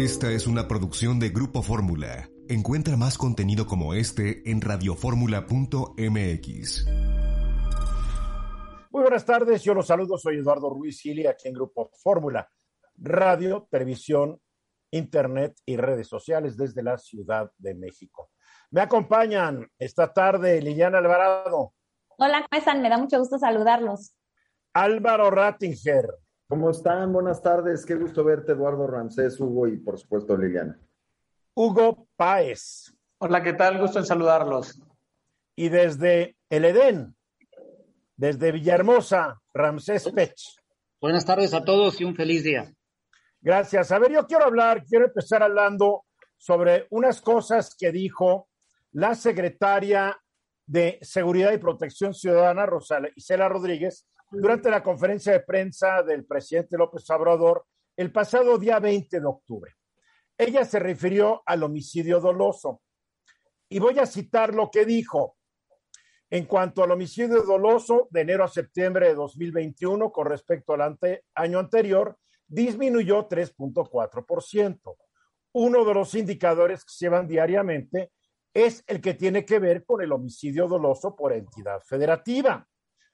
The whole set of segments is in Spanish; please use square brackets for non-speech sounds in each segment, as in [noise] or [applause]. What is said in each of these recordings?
Esta es una producción de Grupo Fórmula. Encuentra más contenido como este en radioformula.mx. Muy buenas tardes, yo los saludo, soy Eduardo Ruiz Gili, aquí en Grupo Fórmula, radio, televisión, internet y redes sociales desde la Ciudad de México. Me acompañan esta tarde Liliana Alvarado. Hola, ¿cómo están? Me da mucho gusto saludarlos. Álvaro Rattinger. ¿Cómo están? Buenas tardes. Qué gusto verte, Eduardo Ramsés, Hugo y por supuesto Liliana. Hugo Páez. Hola, ¿qué tal? Gusto en saludarlos. Y desde el Edén, desde Villahermosa, Ramsés Pech. Buenas tardes a todos y un feliz día. Gracias. A ver, yo quiero hablar, quiero empezar hablando sobre unas cosas que dijo la secretaria de Seguridad y Protección Ciudadana, Rosa Isela Rodríguez, durante la conferencia de prensa del presidente López Obrador el pasado día 20 de octubre. Ella se refirió al homicidio doloso. Y voy a citar lo que dijo. En cuanto al homicidio doloso de enero a septiembre de 2021 con respecto al año anterior, disminuyó 3.4%. Uno de los indicadores que se llevan diariamente es el que tiene que ver con el homicidio doloso por entidad federativa.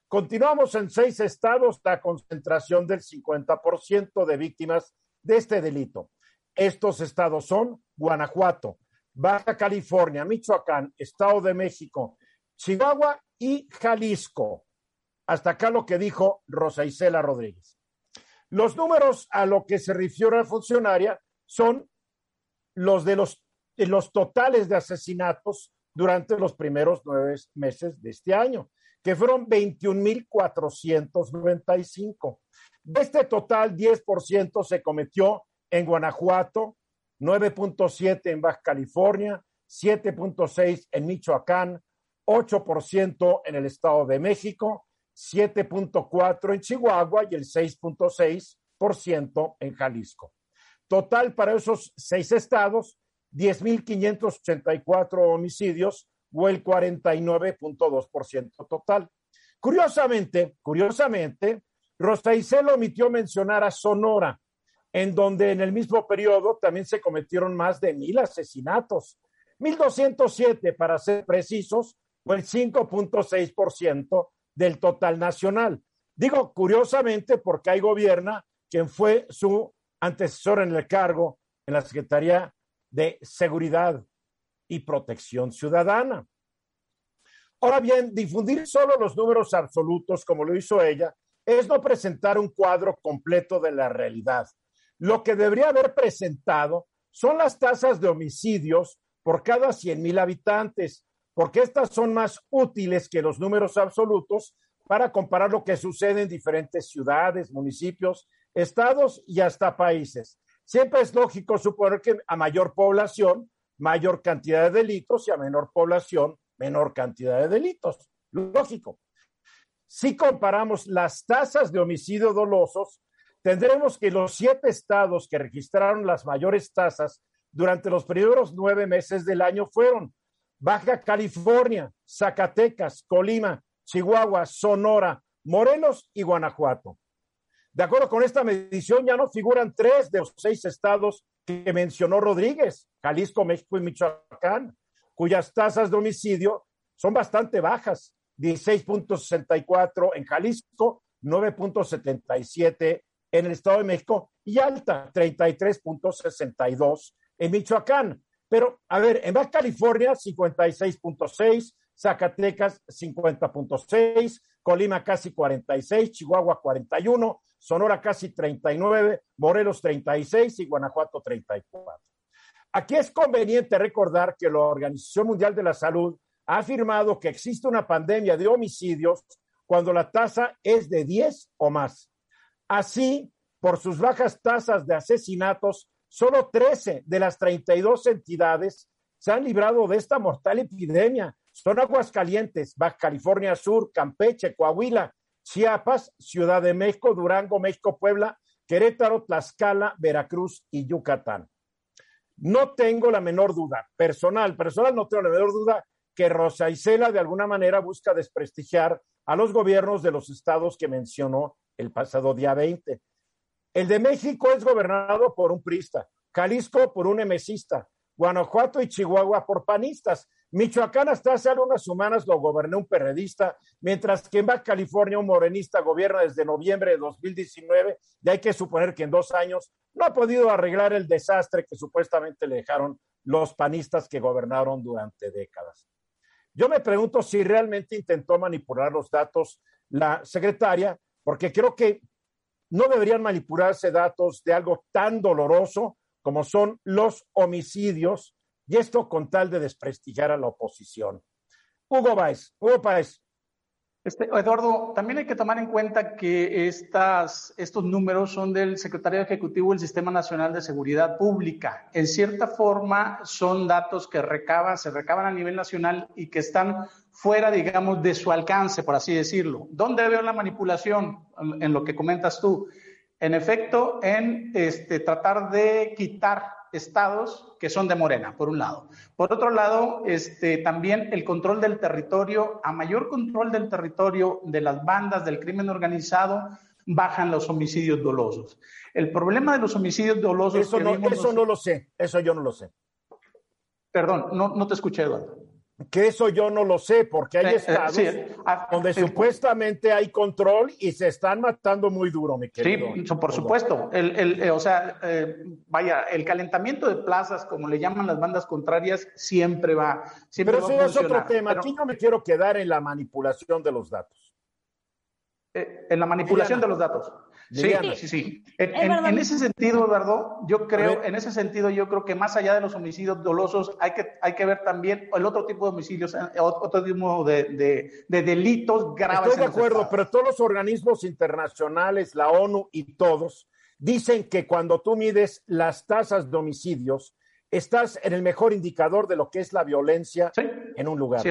Continuamos en seis estados la concentración del 50% de víctimas de este delito. Estos estados son Guanajuato, Baja California, Michoacán, Estado de México, Chihuahua y Jalisco. Hasta acá lo que dijo Rosa Isela Rodríguez. Los números a lo que se refirió la funcionaria son los, de los totales de asesinatos durante los primeros nueve meses de este año que fueron 21.495. De este total, 10% se cometió en Guanajuato, 9.7 en Baja California, 7.6 en Michoacán, 8% en el Estado de México, 7.4 en Chihuahua y el 6.6% en Jalisco. Total para esos seis estados, 10.584 homicidios, o el 49.2% total. Curiosamente, curiosamente, Rosa Isela omitió mencionar a Sonora, en donde en el mismo periodo también se cometieron más de mil asesinatos, 1207 para ser precisos, o el 5.6% del total nacional. Digo curiosamente porque ahí gobierna quien fue su antecesor en el cargo en la Secretaría de Seguridad y protección ciudadana. Ahora bien, difundir solo los números absolutos, como lo hizo ella, es no presentar un cuadro completo de la realidad. Lo que debería haber presentado son las tasas de homicidios por cada 100 mil habitantes, porque estas son más útiles que los números absolutos para comparar lo que sucede en diferentes ciudades, municipios, estados y hasta países. Siempre es lógico suponer que a mayor población, mayor cantidad de delitos y a menor población, menor cantidad de delitos. Lógico. Si comparamos las tasas de homicidio dolosos, tendremos que los siete estados que registraron las mayores tasas durante los primeros nueve meses del año fueron Baja California, Zacatecas, Colima, Chihuahua, Sonora, Morelos y Guanajuato. De acuerdo con esta medición, ya no figuran tres de los seis estados que mencionó Rodríguez, Jalisco, México y Michoacán, cuyas tasas de homicidio son bastante bajas, 16.64 en Jalisco, 9.77 en el Estado de México y alta, 33.62 en Michoacán. Pero, a ver, en Baja California, 56.6, Zacatecas, 50.6, Colima casi 46, Chihuahua 41, Sonora casi 39, Morelos 36 y Guanajuato 34. Aquí es conveniente recordar que la Organización Mundial de la Salud ha afirmado que existe una pandemia de homicidios cuando la tasa es de 10 o más. Así, por sus bajas tasas de asesinatos, solo 13 de las 32 entidades se han librado de esta mortal epidemia son Aguascalientes, Baja California Sur, Campeche, Coahuila, Chiapas, Ciudad de México, Durango, México, Puebla, Querétaro, Tlaxcala, Veracruz y Yucatán. No tengo la menor duda, personal, personal no tengo la menor duda que Rosa Isela de alguna manera busca desprestigiar a los gobiernos de los estados que mencionó el pasado día 20. El de México es gobernado por un prista, Jalisco por un emesista, Guanajuato y Chihuahua por panistas. Michoacán hasta hace algunas semanas lo gobernó un perredista, mientras que en Baja California un morenista gobierna desde noviembre de 2019 y hay que suponer que en dos años no ha podido arreglar el desastre que supuestamente le dejaron los panistas que gobernaron durante décadas. Yo me pregunto si realmente intentó manipular los datos la secretaria, porque creo que no deberían manipularse datos de algo tan doloroso como son los homicidios, y esto con tal de desprestigiar a la oposición. Hugo Báez, Hugo Páez, este, Eduardo, también hay que tomar en cuenta que estos números son del secretario ejecutivo del Sistema Nacional de Seguridad Pública. En cierta forma, son datos que recaban, se recaban a nivel nacional y que están fuera, digamos, de su alcance, por así decirlo. ¿Dónde veo la manipulación en lo que comentas tú? En efecto, en este, tratar de quitar estados que son de Morena, por un lado. Por otro lado, este, también el control del territorio, a mayor control del territorio de las bandas del crimen organizado, bajan los homicidios dolosos. El problema de los homicidios dolosos... Eso, no, eso no lo sé, eso yo no lo sé. Perdón, no, no te escuché, Eduardo. Que eso yo no lo sé, porque hay eh, eh, estados ah, donde supuestamente hay control y se están matando muy duro, mi querido. Sí, por supuesto. El, eh, o sea, vaya, el calentamiento de plazas, como le llaman las bandas contrarias, siempre va. Siempre Pero eso es otro tema. Aquí no me quiero quedar en la manipulación de los datos. en la manipulación de los datos. Sí, sí, sí. En, ese sentido, Eduardo, yo creo, en ese sentido, yo creo que más allá de los homicidios dolosos, hay que, hay que ver también el otro tipo de homicidios, eh, otro tipo de, de, delitos graves. Estoy de acuerdo, pero todos los organismos internacionales, la ONU y todos, dicen que cuando tú mides las tasas de homicidios, estás en el mejor indicador de lo que es la violencia en un lugar.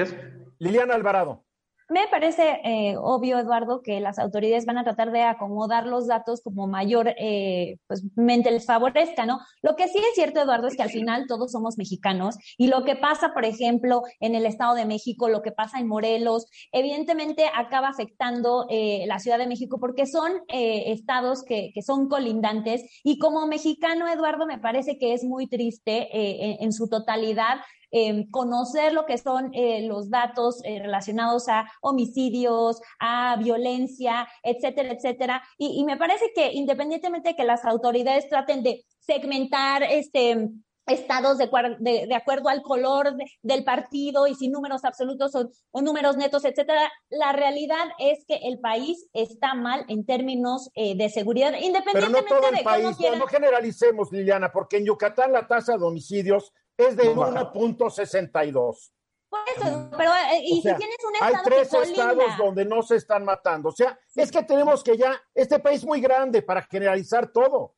Liliana Alvarado. Me parece eh, obvio, Eduardo, que las autoridades van a tratar de acomodar los datos como mayor, eh, pues, mente les favorezca, ¿no? Lo que sí es cierto, Eduardo, es que al final todos somos mexicanos y lo que pasa, por ejemplo, en el Estado de México, lo que pasa en Morelos, evidentemente acaba afectando eh, la Ciudad de México porque son eh, estados que, que, son colindantes y como mexicano, Eduardo, me parece que es muy triste en, en su totalidad eh, conocer lo que son eh, los datos eh, relacionados a homicidios, a violencia, etcétera, etcétera. Y, me parece que independientemente de que las autoridades traten de segmentar este estados de, de, acuerdo al color del partido y sin números absolutos o, números netos, etcétera. La realidad es que el país está mal en términos de seguridad, independientemente Pero no todo el país, no generalicemos, Liliana, porque en Yucatán la tasa de homicidios es de 1.62. Por eso, pero eh, y si tienes un estado hay tres estados donde no se están matando. O sea, es que tenemos que ya, este país muy grande para generalizar todo.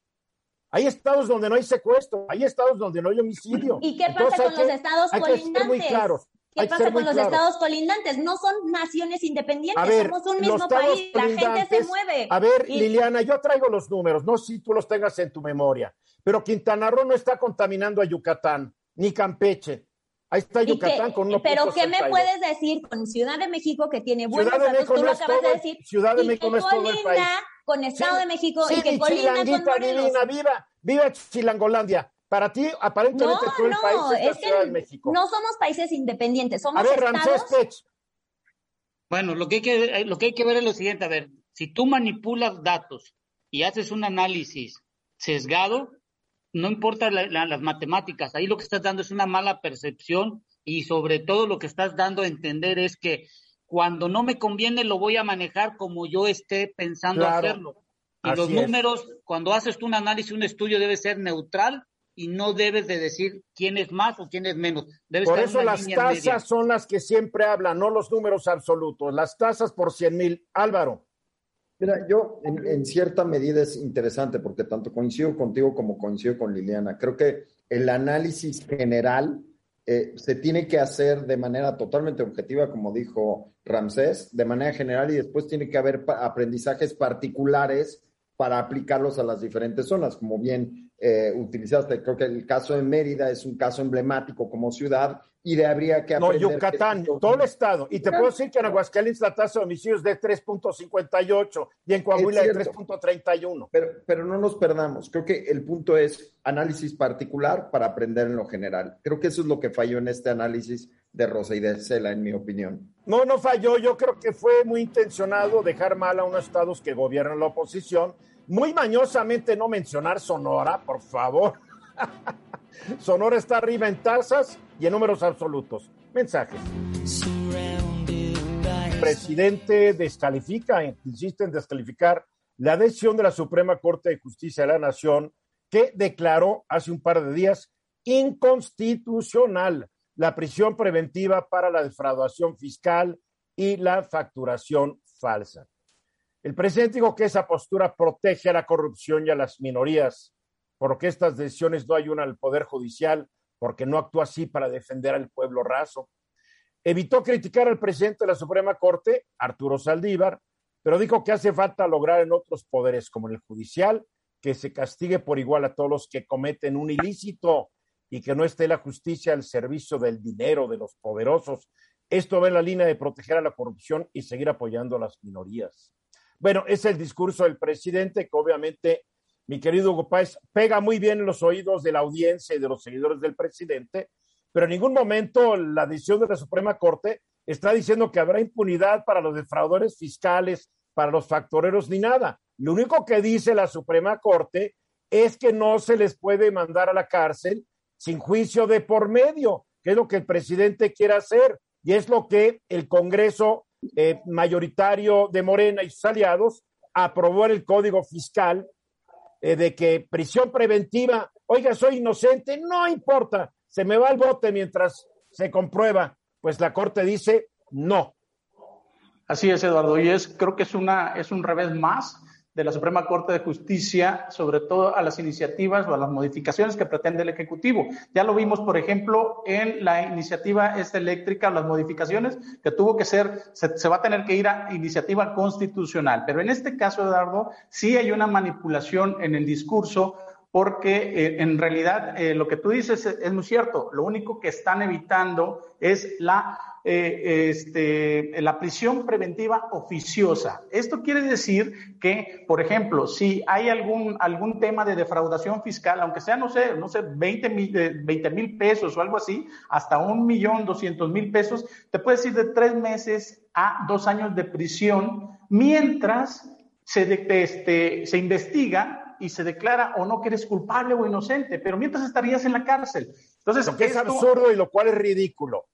Hay estados donde no hay secuestro, hay estados donde no hay homicidio. ¿Y qué pasa con los estados colindantes? ¿Qué pasa con los estados colindantes? No son naciones independientes, somos un mismo país, la gente se mueve. A ver, Liliana, yo traigo los números, no sé si tú los tengas en tu memoria, pero Quintana Roo no está contaminando a Yucatán ni Campeche. Ahí está Yucatán con uno. Pero ¿qué me puedes decir con Ciudad de México que tiene buenos Ciudad de México tú lo acabas de decir? Ciudad de México no es todo el país. con Estado de México y que colinda con Morelos. Divina, viva, viva Chilangolandia. Para ti, aparentemente todo el país es, la Ciudad de México. No somos países independientes, somos A ver, estados... Pech. Bueno, lo que, hay que, lo que hay que ver es lo siguiente, a ver, si tú manipulas datos y haces un análisis sesgado, no importa las matemáticas, ahí lo que estás dando es una mala percepción y sobre todo lo que estás dando a entender es que cuando no me conviene lo voy a manejar como yo esté pensando hacerlo. Y los números, cuando haces tú un análisis, un estudio debe ser neutral y no debes de decir quién es más o quién es menos. por eso las tasas son las que siempre hablan, no los números absolutos, las tasas por cien mil. Álvaro. Mira, yo en, cierta medida es interesante porque tanto coincido contigo como coincido con Liliana. Creo que el análisis general eh, se tiene que hacer de manera totalmente objetiva, como dijo Ramsés, de manera general y después tiene que haber aprendizajes particulares para aplicarlos a las diferentes zonas, como bien eh, utilizaste. Creo que el caso de Mérida es un caso emblemático como ciudad y de habría que aprender. No, Yucatán, todo el estado. Y te puedo decir que en Aguascalientes la tasa de homicidios es de 3.58 y en Coahuila de 3.31. Pero, pero no nos perdamos. Creo que el punto es análisis particular para aprender en lo general. Creo que eso es lo que falló en este análisis de Rosa y de Cela, en mi opinión. No, no falló. Yo creo que fue muy intencionado dejar mal a unos estados que gobiernan la oposición muy mañosamente no mencionar Sonora, por favor. [laughs] Sonora está arriba en tasas y en números absolutos. Mensajes. El presidente descalifica, insiste en descalificar la decisión de la Suprema Corte de Justicia de la Nación que declaró hace un par de días inconstitucional la prisión preventiva para la defraudación fiscal y la facturación falsa. El presidente dijo que esa postura protege a la corrupción y a las minorías, porque estas decisiones no ayudan al Poder Judicial, porque no actúa así para defender al pueblo raso. Evitó criticar al presidente de la Suprema Corte, Arturo Saldívar, pero dijo que hace falta lograr en otros poderes, como en el judicial, que se castigue por igual a todos los que cometen un ilícito y que no esté la justicia al servicio del dinero de los poderosos. Esto va en la línea de proteger a la corrupción y seguir apoyando a las minorías. Bueno, es el discurso del presidente que obviamente, mi querido Hugo Páez, pega muy bien en los oídos de la audiencia y de los seguidores del presidente, pero en ningún momento la decisión de la Suprema Corte está diciendo que habrá impunidad para los defraudadores fiscales, para los factoreros, ni nada. Lo único que dice la Suprema Corte es que no se les puede mandar a la cárcel sin juicio de por medio, que es lo que el presidente quiere hacer y es lo que el Congreso eh, mayoritario de Morena y sus aliados aprobó el código fiscal eh, de que prisión preventiva, oiga, soy inocente, no importa, se me va el bote mientras se comprueba. Pues la Corte dice no. Así es, Eduardo, y es, creo que es, una, es un revés más de la Suprema Corte de Justicia, sobre todo a las iniciativas o a las modificaciones que pretende el Ejecutivo. Ya lo vimos, por ejemplo, en la iniciativa esta eléctrica, las modificaciones que tuvo que ser, se, va a tener que ir a iniciativa constitucional. Pero en este caso, Eduardo, sí hay una manipulación en el discurso porque eh, en realidad eh, lo que tú dices es, muy cierto. Lo único que están evitando es la, eh, este, la prisión preventiva oficiosa. Esto quiere decir que, por ejemplo, si hay algún, algún tema de defraudación fiscal, aunque sea, no sé, no sé, 20 mil pesos o algo así, hasta un millón, doscientos mil pesos, te puedes ir de tres meses a dos años de prisión mientras se, este, se investiga y se declara o no que eres culpable o inocente, pero mientras estarías en la cárcel. Entonces, lo que es absurdo y lo cual es ridículo.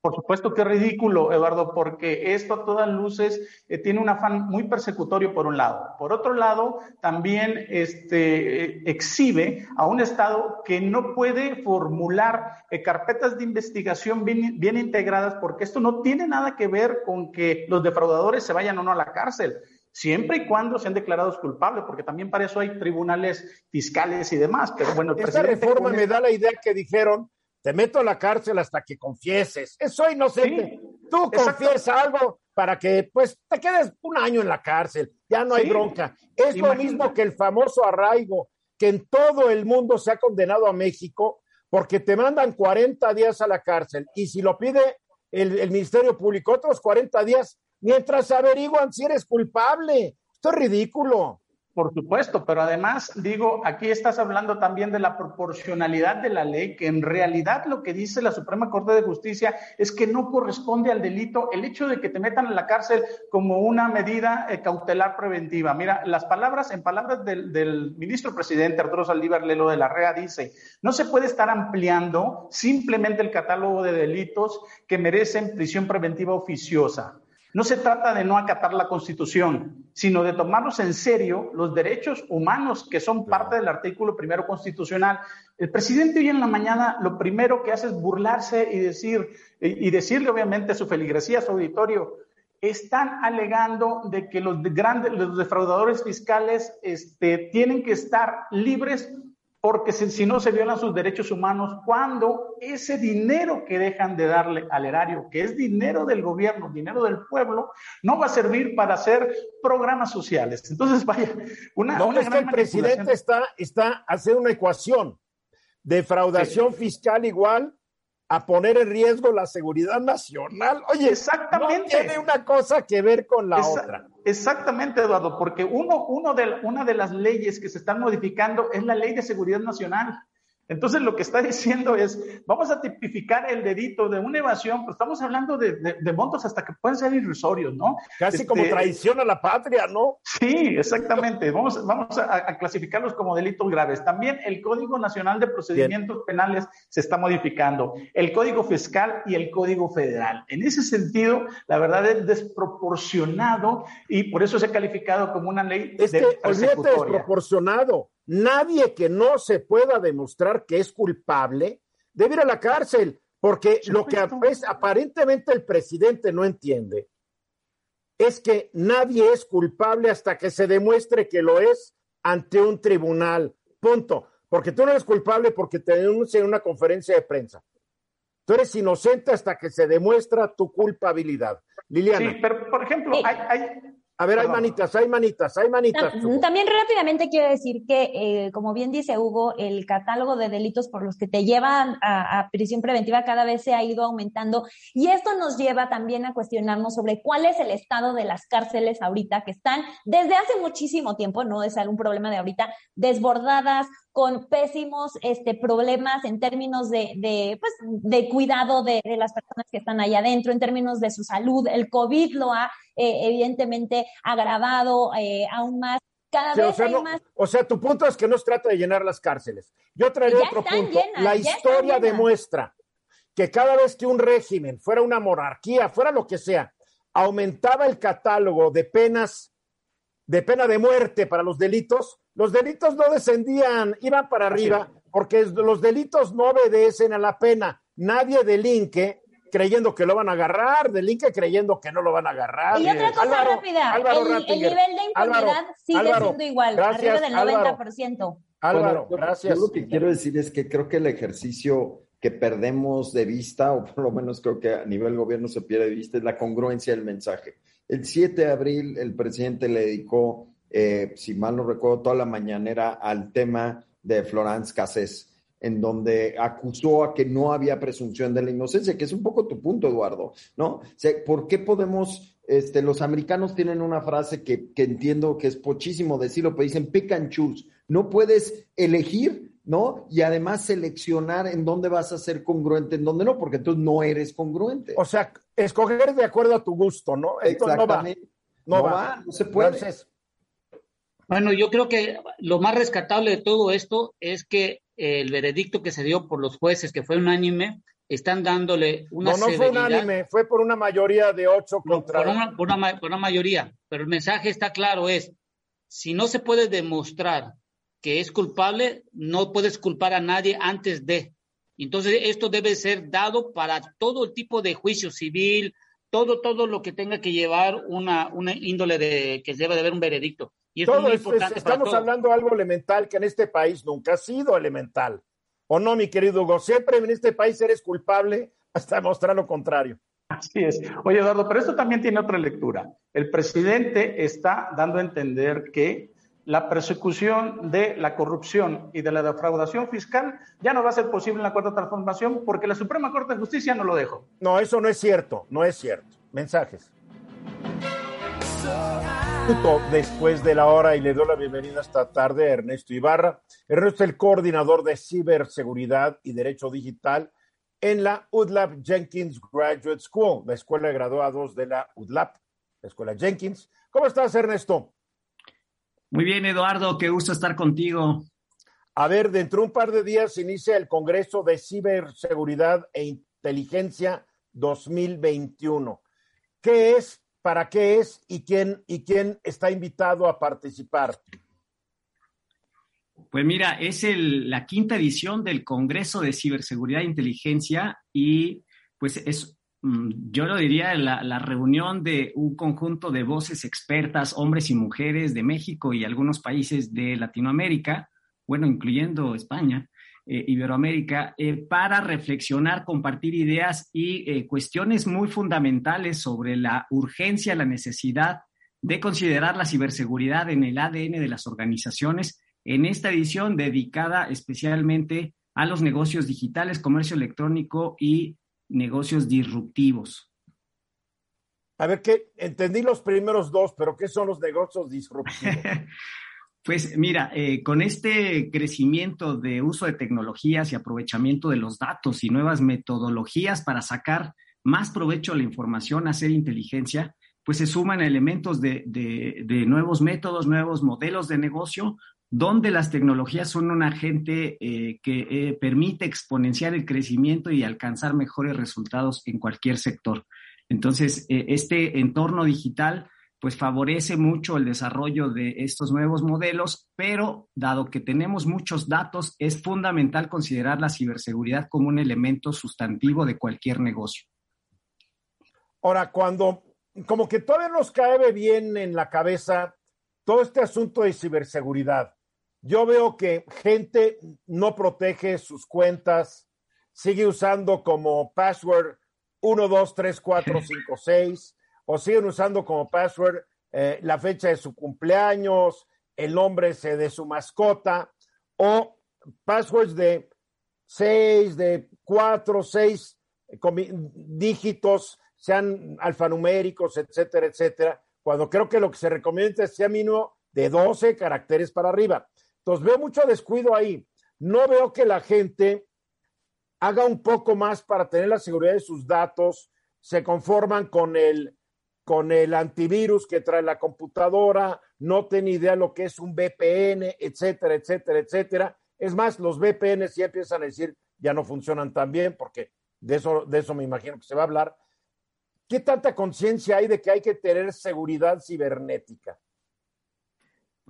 Por supuesto que es ridículo, Eduardo, porque esto a todas luces eh, tiene un afán muy persecutorio por un lado. Por otro lado, también este, eh, exhibe a un Estado que no puede formular eh, carpetas de investigación bien, bien integradas, porque esto no tiene nada que ver con que los defraudadores se vayan o no a la cárcel siempre y cuando sean declarados culpables, porque también para eso hay tribunales fiscales y demás. Pero bueno, el esta reforma me da la idea que dijeron, te meto a la cárcel hasta que confieses. Soy inocente. Tú confiesa algo para que pues te quedes un año en la cárcel. Ya no hay bronca. Es lo mismo que el famoso arraigo que en todo el mundo se ha condenado a México porque te mandan 40 días a la cárcel y si lo pide el, el Ministerio Público, otros 40 días mientras averiguan si eres culpable. Esto es ridículo. Por supuesto, pero además, digo, aquí estás hablando también de la proporcionalidad de la ley, que en realidad lo que dice la Suprema Corte de Justicia es que no corresponde al delito el hecho de que te metan en la cárcel como una medida eh, cautelar preventiva. Mira, las palabras, en palabras del, del ministro presidente Arturo Saldívar Lelo de la REA, dice, no se puede estar ampliando simplemente el catálogo de delitos que merecen prisión preventiva oficiosa. No se trata de no acatar la Constitución, sino de tomarnos en serio los derechos humanos que son parte del artículo primero constitucional. El presidente hoy en la mañana lo primero que hace es burlarse y decir y decirle obviamente a su feligresía, a su auditorio, están alegando de que los grandes los defraudadores fiscales este, tienen que estar libres porque si, no se violan sus derechos humanos, cuando ese dinero que dejan de darle al erario, que es dinero del gobierno, dinero del pueblo, no va a servir para hacer programas sociales. Entonces, vaya, una... No, una es que el presidente está, está haciendo una ecuación. Defraudación fiscal igual a poner en riesgo la seguridad nacional. Oye, exactamente. No tiene una cosa que ver con la otra. Exactamente, Eduardo, porque uno, uno de, una de las leyes que se están modificando es la ley de seguridad nacional. Entonces lo que está diciendo es, vamos a tipificar el dedito de una evasión, pues estamos hablando de, montos hasta que pueden ser irrisorios, ¿no? Casi como este, traición a la patria, ¿no? Sí, exactamente. Vamos, vamos a, clasificarlos como delitos graves. También el Código Nacional de Procedimientos Penales se está modificando, el Código Fiscal y el Código Federal. En ese sentido, la verdad es desproporcionado y por eso se ha calificado como una ley este, de desproporcionado nadie que no se pueda demostrar que es culpable debe ir a la cárcel, porque lo que aparentemente el presidente no entiende es que nadie es culpable hasta que se demuestre que lo es ante un tribunal. Punto. Porque tú no eres culpable porque te denuncian en una conferencia de prensa. Tú eres inocente hasta que se demuestra tu culpabilidad. Liliana. Sí, pero por ejemplo, hay, a ver, hay manitas, hay manitas, hay manitas. También rápidamente quiero decir que, eh, como bien dice Hugo, el catálogo de delitos por los que te llevan a, prisión preventiva cada vez se ha ido aumentando y esto nos lleva también a cuestionarnos sobre cuál es el estado de las cárceles ahorita que están desde hace muchísimo tiempo, no es algún problema de ahorita, desbordadas, con pésimos este, problemas en términos de, de, pues, de cuidado de, las personas que están allá adentro, en términos de su salud. El COVID lo ha eh, evidentemente agravado eh, aún más. Cada vez o sea, hay más. O sea, tu punto es que no se trata de llenar las cárceles. Yo traeré otro punto. la historia demuestra que cada vez que un régimen, fuera una monarquía, fuera lo que sea, aumentaba el catálogo de penas, de pena de muerte para los delitos, los delitos no descendían, iban para arriba, porque los delitos no obedecen a la pena. Nadie delinque creyendo que lo van a agarrar, delinque creyendo que no lo van a agarrar. Y otra cosa rápida, el, nivel de impunidad sigue siendo igual, arriba del 90%. Álvaro, gracias. Yo lo que quiero decir es que creo que el ejercicio que perdemos de vista, o por lo menos creo que a nivel gobierno se pierde de vista, es la congruencia del mensaje. El 7 de abril el presidente le dedicó eh, si mal no recuerdo, toda la mañanera al tema de Florence Cassés, en donde acusó a que no había presunción de la inocencia, que es un poco tu punto, Eduardo, ¿no? ¿Por qué podemos, este, los americanos tienen una frase que, que entiendo que es pochísimo decirlo, pero dicen pick and choose, no puedes elegir ¿no? Y además seleccionar en dónde vas a ser congruente, en dónde no, porque entonces no eres congruente. O sea, escoger de acuerdo a tu gusto, ¿no? Exactamente. No va, no, se puede. Bueno, yo creo que lo más rescatable de todo esto es que el veredicto que se dio por los jueces, que fue unánime, están dándole una. No, no fue unánime, fue por una mayoría de ocho contra. Por una, por, una, por una mayoría, pero el mensaje está claro: es si no se puede demostrar que es culpable, no puedes culpar a nadie antes de. Entonces, esto debe ser dado para todo el tipo de juicio civil, todo, todo lo que tenga que llevar una, una índole de que debe de haber un veredicto. Y todo es importante estamos hablando de algo elemental que en este país nunca ha sido elemental. ¿O no, mi querido Hugo? Siempre en este país eres culpable hasta demostrar lo contrario. Así es. Oye, Eduardo, pero esto también tiene otra lectura. El presidente está dando a entender que la persecución de la corrupción y de la defraudación fiscal ya no va a ser posible en la cuarta transformación porque la Suprema Corte de Justicia no lo dejó. No, eso no es cierto, no es cierto. Mensajes después de la hora y le doy la bienvenida esta tarde a Ernesto Ibarra. Ernesto es el coordinador de ciberseguridad y derecho digital en la UDLAP Jenkins Graduate School, la escuela de graduados de la UDLAP, la escuela Jenkins. ¿Cómo estás, Ernesto? Muy bien, Eduardo, qué gusto estar contigo. A ver, dentro de un par de días inicia el Congreso de Ciberseguridad e Inteligencia 2021. ¿Qué es para qué es y quién, y quién está invitado a participar. Pues mira, es la quinta edición del Congreso de Ciberseguridad e Inteligencia y pues es, mm, yo lo diría, la, la, reunión de un conjunto de voces expertas, hombres y mujeres de México y algunos países de Latinoamérica, bueno, incluyendo España, eh, Iberoamérica, eh, para reflexionar, compartir ideas y eh, cuestiones muy fundamentales sobre la urgencia, la necesidad de considerar la ciberseguridad en el ADN de las organizaciones en esta edición dedicada especialmente a los negocios digitales, comercio electrónico y negocios disruptivos. A ver, que entendí los primeros dos, pero ¿qué son los negocios disruptivos? [laughs] Pues mira, eh, con este crecimiento de uso de tecnologías y aprovechamiento de los datos y nuevas metodologías para sacar más provecho a la información, hacer inteligencia, pues se suman elementos de, nuevos métodos, nuevos modelos de negocio, donde las tecnologías son un agente eh, que eh, permite exponenciar el crecimiento y alcanzar mejores resultados en cualquier sector. Entonces, este entorno digital pues favorece mucho el desarrollo de estos nuevos modelos, pero dado que tenemos muchos datos, es fundamental considerar la ciberseguridad como un elemento sustantivo de cualquier negocio. Ahora, cuando como que todavía nos cae bien en la cabeza todo este asunto de ciberseguridad, yo veo que gente no protege sus cuentas, sigue usando como password 1, 2, 3, 4, 5, 6 o siguen usando como password eh, la fecha de su cumpleaños, el nombre de su mascota, o passwords de seis, de cuatro, seis dígitos, sean alfanuméricos, etcétera, etcétera, cuando creo que lo que se recomienda es sea mínimo de 12 caracteres para arriba. Entonces veo mucho descuido ahí. No veo que la gente haga un poco más para tener la seguridad de sus datos, se conforman con el con el antivirus que trae la computadora, no tiene idea lo que es un VPN, etcétera, etcétera, etcétera. Es más, los VPN ya empiezan a decir ya no funcionan tan bien, porque de eso, de eso me imagino que se va a hablar. ¿Qué tanta conciencia hay de que hay que tener seguridad cibernética?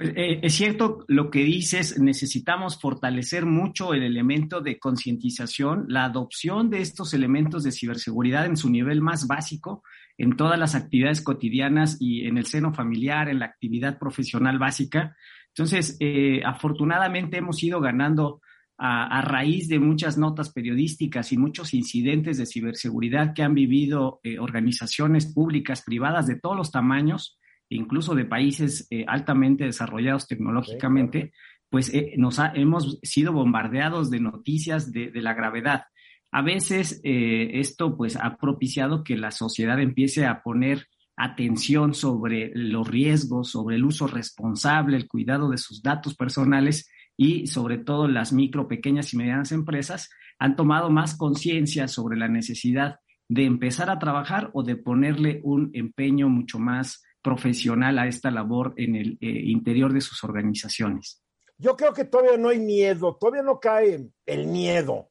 Pues, eh, es cierto lo que dices, necesitamos fortalecer mucho el elemento de concientización, la adopción de estos elementos de ciberseguridad en su nivel más básico, en todas las actividades cotidianas y en el seno familiar, en la actividad profesional básica. Entonces, eh, afortunadamente hemos ido ganando a, raíz de muchas notas periodísticas y muchos incidentes de ciberseguridad que han vivido eh, organizaciones públicas, privadas de todos los tamaños, incluso de países eh, altamente desarrollados tecnológicamente, pues nos hemos sido bombardeados de noticias de, de la gravedad. A veces eh, esto pues ha propiciado que la sociedad empiece a poner atención sobre los riesgos, sobre el uso responsable, el cuidado de sus datos personales y sobre todo las micro, pequeñas y medianas empresas han tomado más conciencia sobre la necesidad de empezar a trabajar o de ponerle un empeño mucho más profesional a esta labor en el eh, interior de sus organizaciones. Yo creo que todavía no hay miedo, todavía no cae el miedo.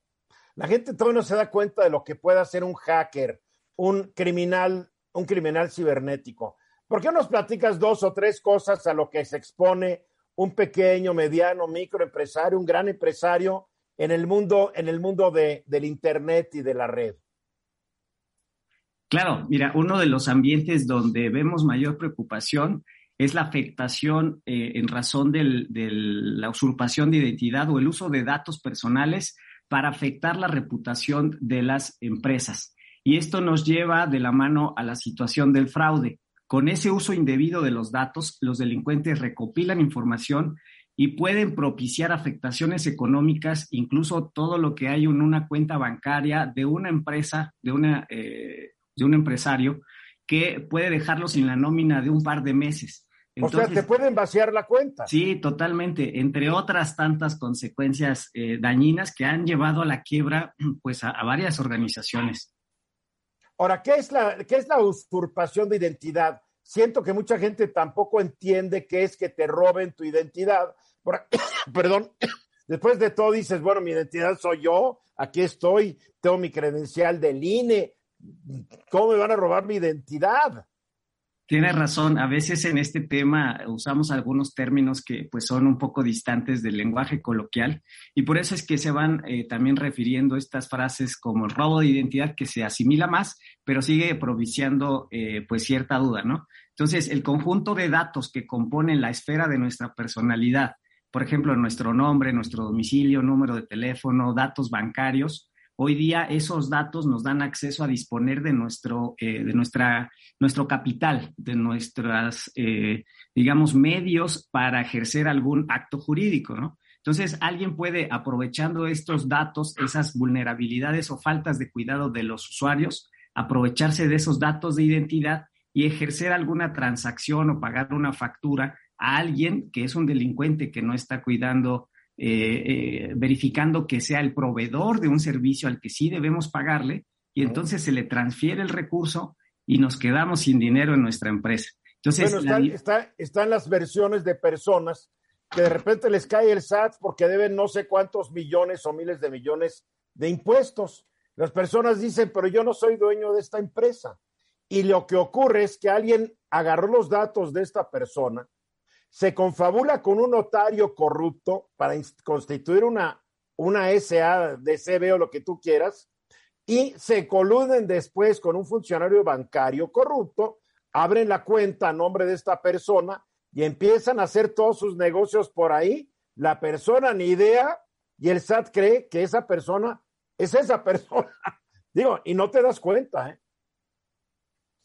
La gente todavía no se da cuenta de lo que puede hacer un hacker, un criminal, un criminal cibernético. ¿Por qué nos platicas dos o tres cosas a lo que se expone un pequeño, mediano, microempresario, un gran empresario en el mundo, en el mundo de, del Internet y de la red? Claro, mira, uno de los ambientes donde vemos mayor preocupación es la afectación eh, en razón de la usurpación de identidad o el uso de datos personales para afectar la reputación de las empresas. Y esto nos lleva de la mano a la situación del fraude. Con ese uso indebido de los datos, los delincuentes recopilan información y pueden propiciar afectaciones económicas, incluso todo lo que hay en una cuenta bancaria de una empresa, de, una, eh, de un empresario, que puede dejarlo sin la nómina de un par de meses o sea, te pueden vaciar la cuenta. Sí, totalmente, entre otras tantas consecuencias eh, dañinas que han llevado a la quiebra pues, a, varias organizaciones. Ahora, ¿qué es, la, ¿qué es la usurpación de identidad? Siento que mucha gente tampoco entiende qué es que te roben tu identidad. [coughs] perdón, después de todo dices, bueno, mi identidad soy yo, aquí estoy, tengo mi credencial del INE, ¿cómo me van a robar mi identidad? Tienes razón, a veces en este tema usamos algunos términos que pues son un poco distantes del lenguaje coloquial y por eso es que se van eh, también refiriendo estas frases como el robo de identidad que se asimila más, pero sigue propiciando eh, pues cierta duda, ¿no? Entonces, el conjunto de datos que componen la esfera de nuestra personalidad, por ejemplo, nuestro nombre, nuestro domicilio, número de teléfono, datos bancarios. Hoy día esos datos nos dan acceso a disponer de nuestro, eh, de nuestra, nuestro capital, de nuestras, eh, digamos, medios para ejercer algún acto jurídico, ¿no? Entonces, alguien puede, aprovechando estos datos, esas vulnerabilidades o faltas de cuidado de los usuarios, aprovecharse de esos datos de identidad y ejercer alguna transacción o pagar una factura a alguien que es un delincuente que no está cuidando, eh, eh, verificando que sea el proveedor de un servicio al que sí debemos pagarle, y entonces se le transfiere el recurso y nos quedamos sin dinero en nuestra empresa. Entonces, bueno, están las versiones de personas que de repente les cae el SAT porque deben no sé cuántos millones o miles de millones de impuestos. Las personas dicen, pero yo no soy dueño de esta empresa. Y lo que ocurre es que alguien agarró los datos de esta persona, se confabula con un notario corrupto para constituir una, una SA de CB o lo que tú quieras, y se coluden después con un funcionario bancario corrupto, abren la cuenta a nombre de esta persona y empiezan a hacer todos sus negocios por ahí. La persona ni idea y el SAT cree que esa persona es esa [laughs] persona. Digo, y no te das cuenta, ¿eh?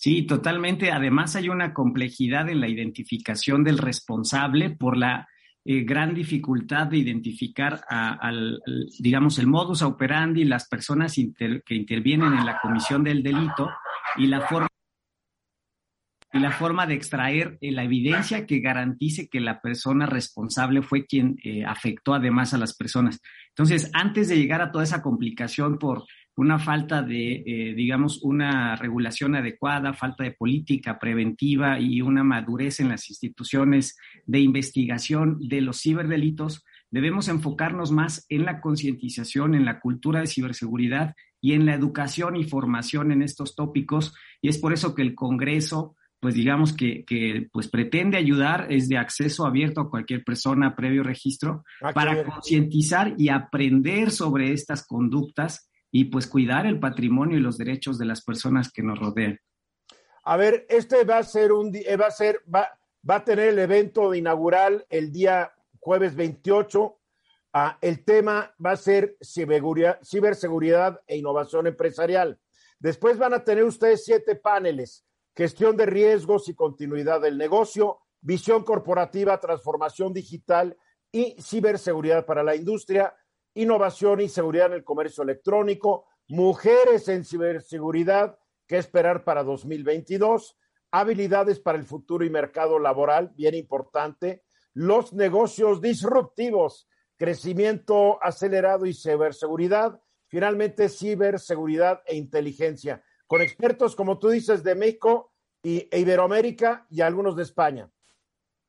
Sí, totalmente. Además hay una complejidad en la identificación del responsable por la eh, gran dificultad de identificar al, digamos, el modus operandi, las personas que intervienen en la comisión del delito y la forma y la forma de extraer eh, la evidencia que garantice que la persona responsable fue quien eh, afectó además a las personas. Entonces, antes de llegar a toda esa complicación por una falta de, eh, digamos, una regulación adecuada, falta de política preventiva y una madurez en las instituciones de investigación de los ciberdelitos, debemos enfocarnos más en la concientización, en la cultura de ciberseguridad y en la educación y formación en estos tópicos. Y es por eso que el Congreso, pues digamos que, que pues pretende ayudar, es de acceso abierto a cualquier persona previo registro, ah, para concientizar y aprender sobre estas conductas y pues cuidar el patrimonio y los derechos de las personas que nos rodean. A ver, este va a ser un eh, va a ser va, va a tener el evento inaugural el día jueves 28. Ah, el tema va a ser ciberseguridad, ciberseguridad e innovación empresarial. Después van a tener ustedes siete paneles: gestión de riesgos y continuidad del negocio, visión corporativa, transformación digital y ciberseguridad para la industria innovación y seguridad en el comercio electrónico, mujeres en ciberseguridad, qué esperar para 2022, habilidades para el futuro y mercado laboral, bien importante, los negocios disruptivos, crecimiento acelerado y ciberseguridad, finalmente ciberseguridad e inteligencia, con expertos, como tú dices, de México e Iberoamérica y algunos de España.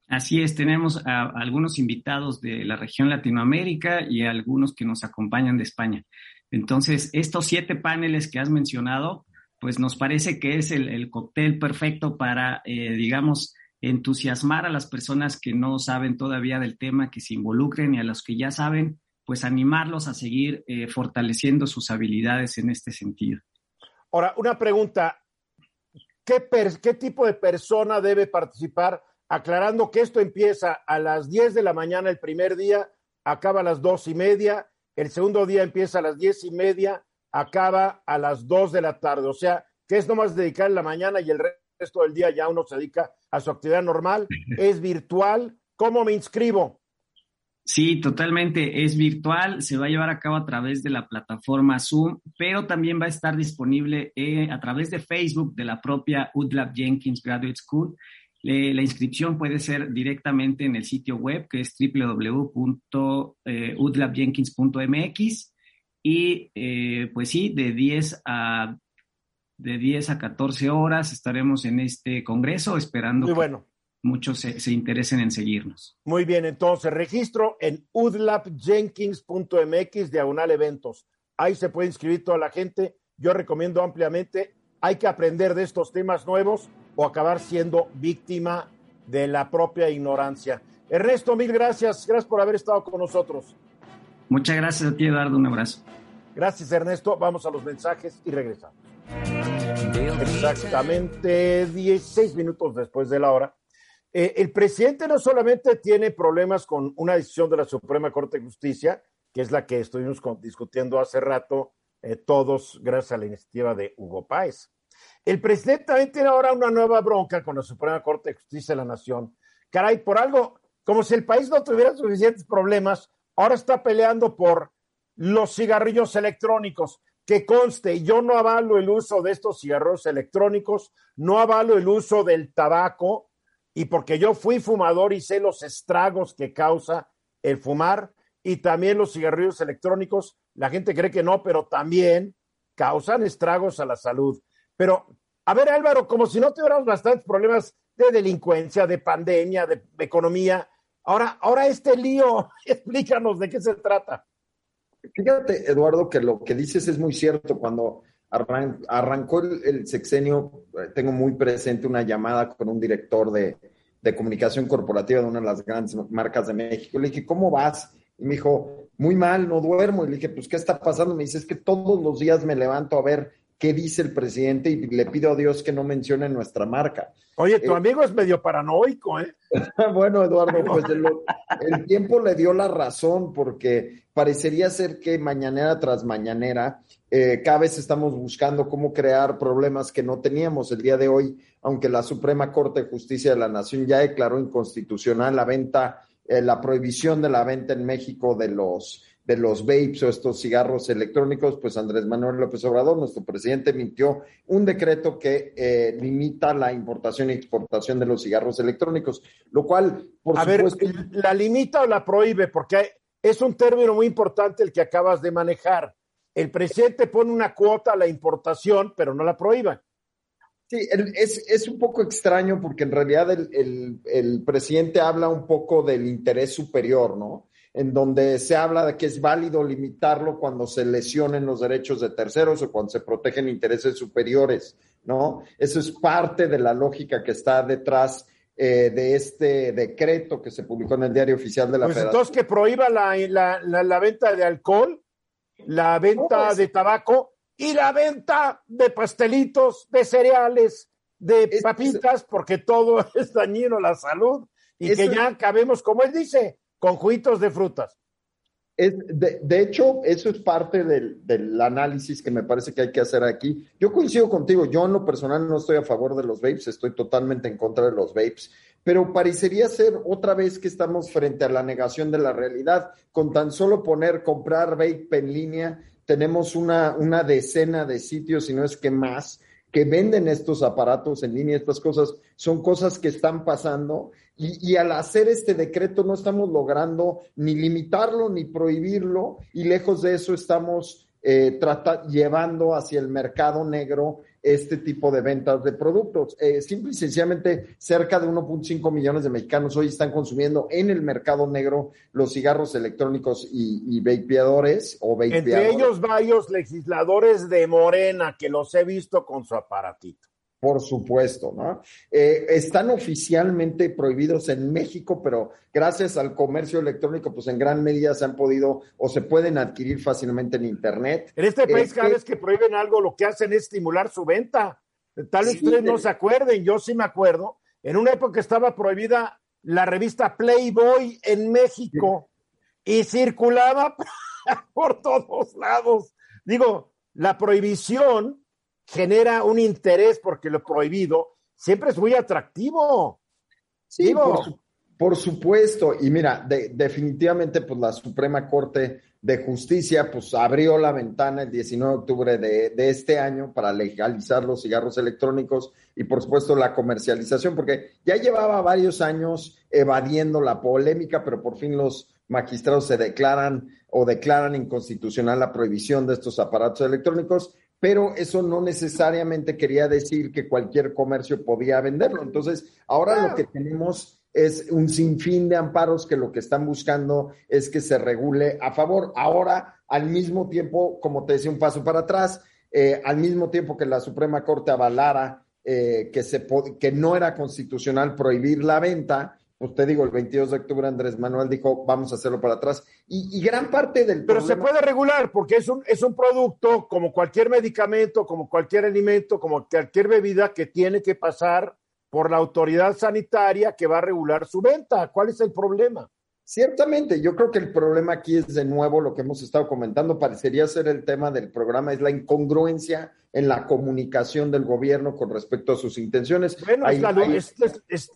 Así es, tenemos a, algunos invitados de la región Latinoamérica y algunos que nos acompañan de España. Entonces, estos siete paneles que has mencionado, pues nos parece que es el, cóctel perfecto para, eh, digamos, entusiasmar a las personas que no saben todavía del tema, que se involucren y a los que ya saben, pues animarlos a seguir eh, fortaleciendo sus habilidades en este sentido. Ahora, una pregunta, ¿qué, ¿qué tipo de persona debe participar? Aclarando que esto empieza a las 10 de la mañana el primer día, acaba a las dos y media, el segundo día empieza a las diez y media, acaba a las dos de la tarde. O sea, que es nomás dedicar la mañana y el resto del día ya uno se dedica a su actividad normal. Es virtual. ¿Cómo me inscribo? Sí, totalmente. Es virtual, se va a llevar a cabo a través de la plataforma Zoom, pero también va a estar disponible eh, a través de Facebook de la propia UDLAB Jenkins Graduate School la inscripción puede ser directamente en el sitio web que es www.udlabjenkins.mx y eh, pues sí, de 10 a de 10 a 14 horas estaremos en este congreso esperando que muchos se, interesen en seguirnos. Muy bien, entonces registro en udlabjenkins.mx diagonal eventos. Ahí se puede inscribir toda la gente. Yo recomiendo ampliamente. Hay que aprender de estos temas nuevos o acabar siendo víctima de la propia ignorancia. Ernesto, mil gracias. Gracias por haber estado con nosotros. Muchas gracias a ti, Eduardo. Un abrazo. Gracias, Ernesto. Vamos a los mensajes y regresamos. Exactamente 16 minutos después de la hora. eh, el presidente no solamente tiene problemas con una decisión de la Suprema Corte de Justicia, que es la que estuvimos discutiendo hace rato eh, todos gracias a la iniciativa de Hugo Páez. El presidente también tiene ahora una nueva bronca con la Suprema Corte de Justicia de la Nación. Caray, por algo, como si el país no tuviera suficientes problemas, ahora está peleando por los cigarrillos electrónicos. Que conste, yo no avalo el uso de estos cigarrillos electrónicos, no avalo el uso del tabaco, y porque yo fui fumador y sé los estragos que causa el fumar y también los cigarrillos electrónicos, la gente cree que no, pero también causan estragos a la salud. Pero, a ver Álvaro, como si no tuviéramos bastantes problemas de delincuencia, de pandemia, de, economía, ahora, ahora este lío, [laughs] explícanos de qué se trata. Fíjate, Eduardo, que lo que dices es muy cierto. Cuando arrancó el, sexenio, eh, tengo muy presente una llamada con un director de, comunicación corporativa de una de las grandes marcas de México. Le dije, ¿cómo vas? Y me dijo, muy mal, no duermo. Y le dije, pues, ¿qué está pasando? Me dice, es que todos los días me levanto a ver qué dice el presidente y le pido a Dios que no mencione nuestra marca. Oye, tu eh, amigo es medio paranoico, ¿eh? [laughs] bueno, Eduardo, pues [laughs] el, tiempo le dio la razón porque parecería ser que mañanera tras mañanera eh, cada vez estamos buscando cómo crear problemas que no teníamos el día de hoy, aunque la Suprema Corte de Justicia de la Nación ya declaró inconstitucional la venta, eh, la prohibición de la venta en México de los de los vapes o estos cigarros electrónicos, pues Andrés Manuel López Obrador, nuestro presidente, emitió un decreto que eh, limita la importación y exportación de los cigarros electrónicos, lo cual, por A ver, ¿la limita o la prohíbe? Porque es un término muy importante el que acabas de manejar. El presidente pone una cuota a la importación, pero no la prohíba. Sí, es, es, un poco extraño porque en realidad el, el presidente habla un poco del interés superior, ¿no? En donde se habla de que es válido limitarlo cuando se lesionen los derechos de terceros o cuando se protegen intereses superiores, ¿no? Eso es parte de la lógica que está detrás eh, de este decreto que se publicó en el Diario Oficial de la pues Federación. Entonces, que prohíba la, venta de alcohol, la venta de tabaco y la venta de pastelitos, de cereales, de papitas, porque todo [laughs] es dañino a la salud y que ya acabemos, como él dice, con de frutas. Es, de, hecho, eso es parte del, análisis que me parece que hay que hacer aquí. Yo coincido contigo, yo en lo personal no estoy a favor de los vapes, estoy totalmente en contra de los vapes, pero parecería ser otra vez que estamos frente a la negación de la realidad. Con tan solo poner comprar vape en línea, tenemos una, una decena de sitios, si no es que más, que venden estos aparatos en línea, estas cosas, son cosas que están pasando y, al hacer este decreto no estamos logrando ni limitarlo ni prohibirlo y lejos de eso estamos eh, llevando hacia el mercado negro este tipo de ventas de productos. Eh, simple y sencillamente, cerca de 1.5 millones de mexicanos hoy están consumiendo en el mercado negro los cigarros electrónicos y, y vapeadores o Entre ellos varios legisladores de Morena que los he visto con su aparatito. Por supuesto, ¿no? Eh, están oficialmente prohibidos en México, pero gracias al comercio electrónico, pues en gran medida se han podido o se pueden adquirir fácilmente en Internet. En este país, cada vez que prohíben algo, lo que hacen es estimular su venta. Tal vez ustedes no se acuerden, yo sí me acuerdo. En una época estaba prohibida la revista Playboy en México y circulaba [laughs] por todos lados. Digo, la prohibición genera un interés porque lo prohibido siempre es muy atractivo. Sí, por, supuesto. Y mira, definitivamente, pues la Suprema Corte de Justicia, pues abrió la ventana el 19 de octubre de, de, este año para legalizar los cigarros electrónicos y, por supuesto, la comercialización, porque ya llevaba varios años evadiendo la polémica, pero por fin los magistrados se declaran o declaran inconstitucional la prohibición de estos aparatos electrónicos pero eso no necesariamente quería decir que cualquier comercio podía venderlo. Entonces, ahora lo que tenemos es un sinfín de amparos que lo que están buscando es que se regule a favor. Ahora, al mismo tiempo, como te decía, un paso para atrás, eh, al mismo tiempo que la Suprema Corte avalara eh, que, se que no era constitucional prohibir la venta, te digo, el 22 de octubre Andrés Manuel dijo, vamos a hacerlo para atrás. Y, gran parte del... Pero se puede regular porque es un, es un producto como cualquier medicamento, como cualquier alimento, como cualquier bebida que tiene que pasar por la autoridad sanitaria que va a regular su venta. ¿Cuál es el problema? Ciertamente, yo creo que el problema aquí es de nuevo lo que hemos estado comentando, parecería ser el tema del programa, es la incongruencia en la comunicación del gobierno con respecto a sus intenciones. Bueno,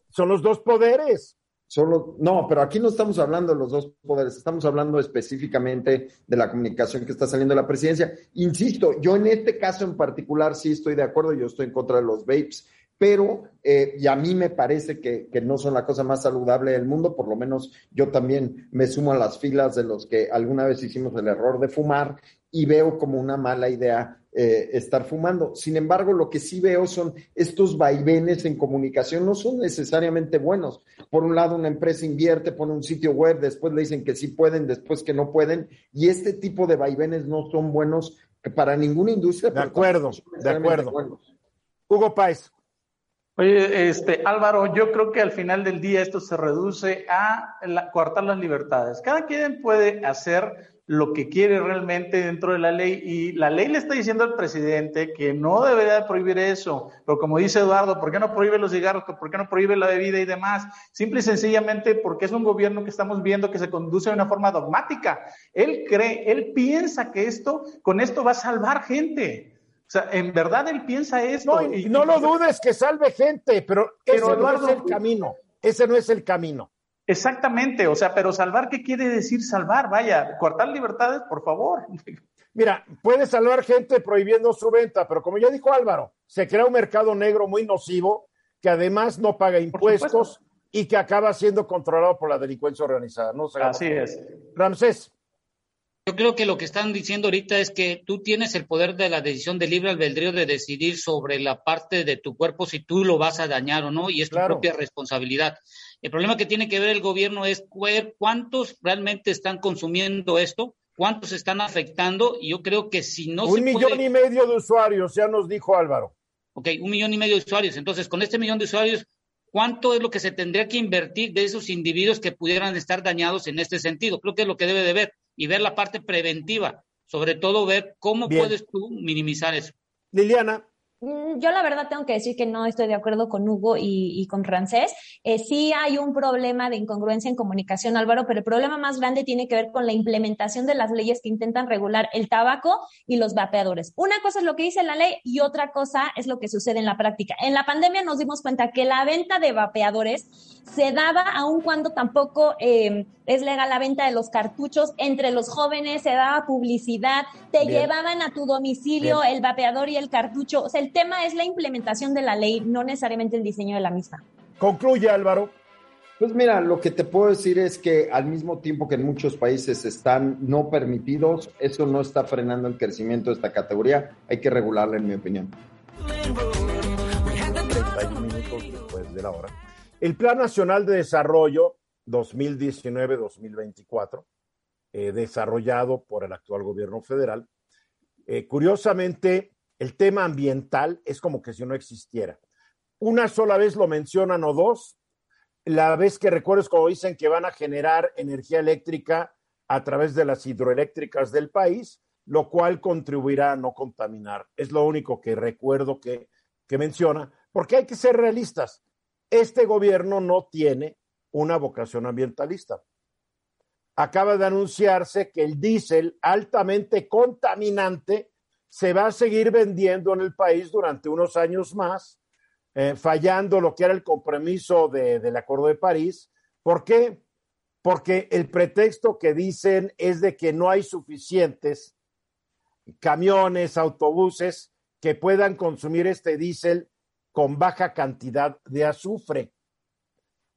son los dos poderes. Solo, no, pero aquí no estamos hablando de los dos poderes, estamos hablando específicamente de la comunicación que está saliendo de la presidencia. Insisto, yo en este caso en particular sí estoy de acuerdo, yo estoy en contra de los vapes pero, eh, y a mí me parece que, no son la cosa más saludable del mundo, por lo menos yo también me sumo a las filas de los que alguna vez hicimos el error de fumar y veo como una mala idea eh, estar fumando. Sin embargo, lo que sí veo son estos vaivenes en comunicación, no son necesariamente buenos. Por un lado, una empresa invierte, pone un sitio web, después le dicen que sí pueden, después que no pueden, y este tipo de vaivenes no son buenos para ninguna industria. De acuerdo, de acuerdo. Hugo Páez. Oye, este, Álvaro, yo creo que al final del día esto se reduce a la, coartar las libertades. Cada quien puede hacer lo que quiere realmente dentro de la ley y la ley le está diciendo al presidente que no debería prohibir eso, pero como dice Eduardo, ¿por qué no prohíbe los cigarros? ¿Por qué no prohíbe la bebida y demás? Simple y sencillamente porque es un gobierno que estamos viendo que se conduce de una forma dogmática. Él cree, él piensa que esto, con esto va a salvar gente. O sea, en verdad él piensa esto. No, y, no lo dudes que salve gente, pero, ese no es el camino. Ese no es el camino. Exactamente, o sea, pero salvar, ¿qué quiere decir salvar? Vaya, cortar libertades, por favor. [laughs] Mira, puede salvar gente prohibiendo su venta, pero como ya dijo Álvaro, se crea un mercado negro muy nocivo que además no paga impuestos y que acaba siendo controlado por la delincuencia organizada. No Así es. Ramsés. Yo creo que lo que están diciendo ahorita es que tú tienes el poder de la decisión de libre albedrío de decidir sobre la parte de tu cuerpo si tú lo vas a dañar o no, y es tu propia responsabilidad. El problema que tiene que ver el gobierno es cuántos realmente están consumiendo esto, cuántos están afectando, y yo creo que si no un se millón y medio de usuarios, ya nos dijo Álvaro. Ok, un millón y medio de usuarios. Entonces, con este millón de usuarios, ¿cuánto es lo que se tendría que invertir de esos individuos que pudieran estar dañados en este sentido? Creo que es lo que debe de ver y ver la parte preventiva, sobre todo ver cómo puedes tú minimizar eso. Liliana. Mm, yo la verdad tengo que decir que no estoy de acuerdo con Hugo y, con Francés. Eh, sí hay un problema de incongruencia en comunicación, Álvaro, pero el problema más grande tiene que ver con la implementación de las leyes que intentan regular el tabaco y los vapeadores. Una cosa es lo que dice la ley y otra cosa es lo que sucede en la práctica. En la pandemia nos dimos cuenta que la venta de vapeadores se daba aun cuando tampoco eh, es legal la venta de los cartuchos entre los jóvenes, se daba publicidad, te llevaban a tu domicilio el vapeador y el cartucho. O sea, el tema es la implementación de la ley, no necesariamente el diseño de la misma. Concluye, Álvaro. Pues mira, lo que te puedo decir es que al mismo tiempo que en muchos países están no permitidos, eso no está frenando el crecimiento de esta categoría. Hay que regularla, en mi opinión. minutos después de la hora. El Plan Nacional de Desarrollo 2019-2024, eh, desarrollado por el actual gobierno federal, eh, curiosamente, el tema ambiental es como que si no existiera. Una sola vez lo mencionan o dos, la vez que recuerdo es como dicen que van a generar energía eléctrica a través de las hidroeléctricas del país, lo cual contribuirá a no contaminar. Es lo único que recuerdo que, que menciona, porque hay que ser realistas este gobierno no tiene una vocación ambientalista. Acaba de anunciarse que el diésel altamente contaminante se va a seguir vendiendo en el país durante unos años más, eh, fallando lo que era el compromiso del Acuerdo de París. ¿Por qué? Porque el pretexto que dicen es de que no hay suficientes camiones, autobuses que puedan consumir este diésel con baja cantidad de azufre.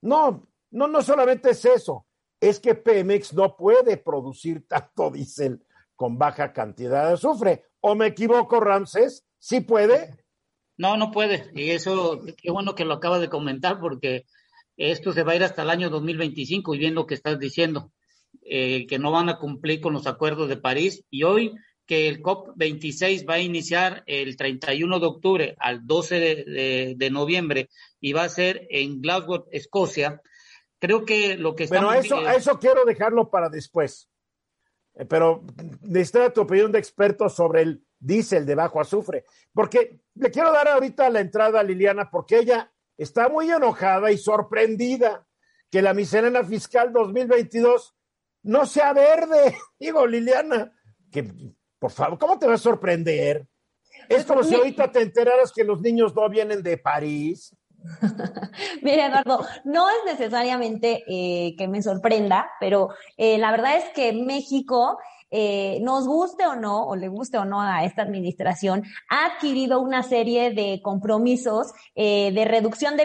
No, no, no solamente es eso, es que Pemex no puede producir tanto diésel con baja cantidad de azufre. ¿O me equivoco, Ramses? ¿Sí puede? No, no puede. Y eso, qué bueno que lo acaba de comentar, porque esto se va a ir hasta el año 2025 y bien lo que estás diciendo, eh, que no van a cumplir con los acuerdos de París. Y hoy que el COP26 va a iniciar el 31 de octubre al 12 de, noviembre y va a ser en Glasgow, Escocia. Creo que lo que estamos... Pero eso, eso quiero dejarlo para después. Eh, pero necesito tu opinión de experto sobre el diésel de bajo azufre. Porque le quiero dar ahorita la entrada a Liliana porque ella está muy enojada y sorprendida que la miscelánea fiscal 2022 no sea verde. [laughs] Digo, Liliana, que por favor, ¿cómo te va a sorprender? Es como si ahorita te enteraras que los niños no vienen de París. [laughs] Mira, Eduardo, no es necesariamente eh, que me sorprenda, pero eh, la verdad es que México eh, nos guste o no, o le guste o no a esta administración, ha adquirido una serie de compromisos eh, de reducción de,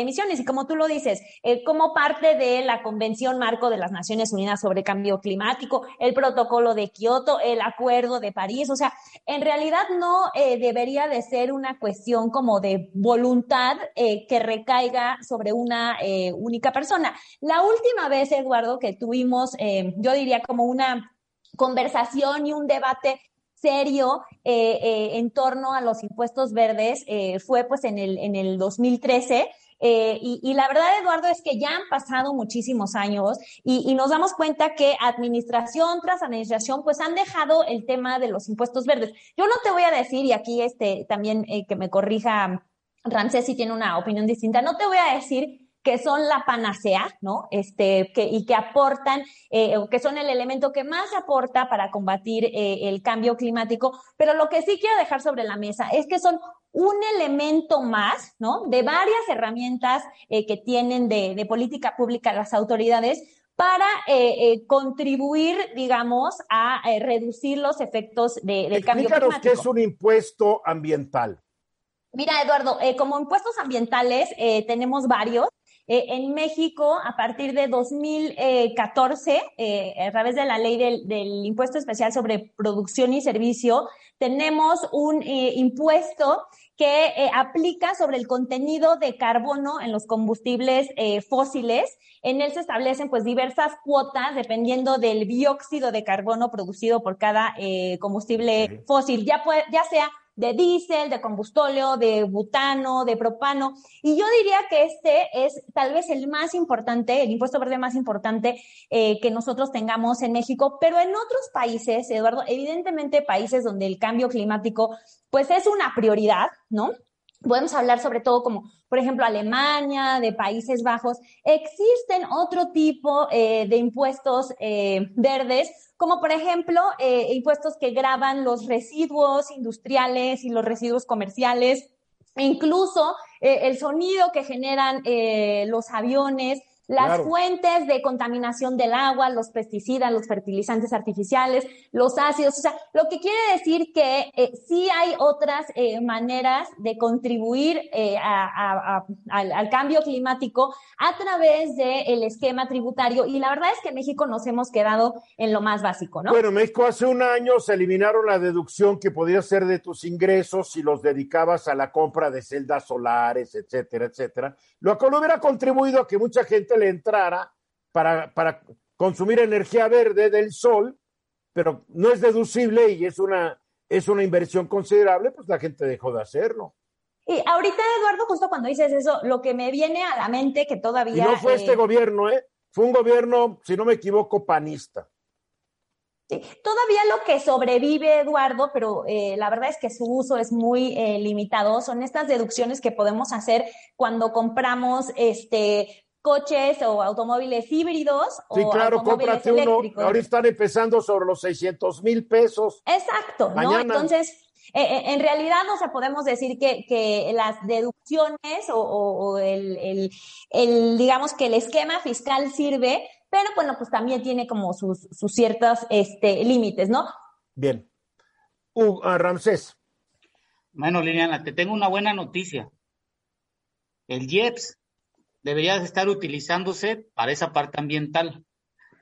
emisiones. Y como tú lo dices, eh, como parte de la Convención Marco de las Naciones Unidas sobre Cambio Climático, el protocolo de Kioto, el Acuerdo de París. O sea, en realidad no debería de ser una cuestión como de voluntad que recaiga sobre una única persona. La última vez, Eduardo, que tuvimos, yo diría como una conversación y un debate serio eh, eh, en torno a los impuestos verdes eh, fue pues en el, en el 2013. Y, y, la verdad, Eduardo, es que ya han pasado muchísimos años y, y, nos damos cuenta que administración tras administración, pues han dejado el tema de los impuestos verdes. Yo no te voy a decir, y aquí este también que me corrija Ramsés si tiene una opinión distinta, no te voy a decir que son la panacea, ¿no? Este, que, y que aportan, eh, que son el elemento que más aporta para combatir eh, el cambio climático. Pero lo que sí quiero dejar sobre la mesa es que son un elemento más, ¿no? De varias herramientas eh, que tienen de, política pública las autoridades para contribuir, digamos, a reducir los efectos de, del cambio climático. qué es un impuesto ambiental. Mira, Eduardo, como impuestos ambientales tenemos varios. Eh, en México, a partir de 2014, eh, a través de la ley del, impuesto especial sobre producción y servicio, tenemos un eh, impuesto que aplica sobre el contenido de carbono en los combustibles fósiles. En él se establecen pues diversas cuotas dependiendo del dióxido de carbono producido por cada combustible fósil, ya, puede, ya sea de diésel, de combustóleo, de butano, de propano. Y yo diría que este es tal vez el más importante, el impuesto verde más importante eh, que nosotros tengamos en México, pero en otros países, Eduardo, evidentemente países donde el cambio climático pues es una prioridad, ¿no? Podemos hablar sobre todo como, por ejemplo, Alemania, de Países Bajos. Existen otro tipo eh, de impuestos eh, verdes, como por ejemplo eh, impuestos que graban los residuos industriales y los residuos comerciales, incluso el sonido que generan los aviones las fuentes de contaminación del agua, los pesticidas, los fertilizantes artificiales, los ácidos, o sea, lo que quiere decir que eh, sí hay otras eh, maneras de contribuir eh, al, cambio climático a través del esquema tributario y la verdad es que en México nos hemos quedado en lo más básico, ¿no? Bueno, México hace un año se eliminaron la deducción que podía ser de tus ingresos si los dedicabas a la compra de celdas solares, etcétera, etcétera, lo cual hubiera contribuido a que mucha gente le entrara para, para consumir energía verde del sol, pero no es deducible y es una, es una inversión considerable, pues la gente dejó de hacerlo. Y ahorita, Eduardo, justo cuando dices eso, lo que me viene a la mente que todavía... no fue este eh, gobierno, ¿eh? Fue un gobierno, si no me equivoco, panista. Todavía lo que sobrevive, Eduardo, pero eh, la verdad es que su uso es muy eh, limitado, son estas deducciones que podemos hacer cuando compramos este coches o automóviles híbridos sí, claro, cómprate uno. Ahorita están empezando sobre los 600 mil pesos. Exacto, ¿no? Entonces, eh, eh, en realidad, o sea, podemos decir que, que las deducciones o, o el, el, digamos que el esquema fiscal sirve, pero bueno, pues también tiene como sus, sus ciertos este, límites, ¿no? Bien. Uh, Ramsés. Bueno, Liliana, te tengo una buena noticia. El IEPS debería estar utilizándose para esa parte ambiental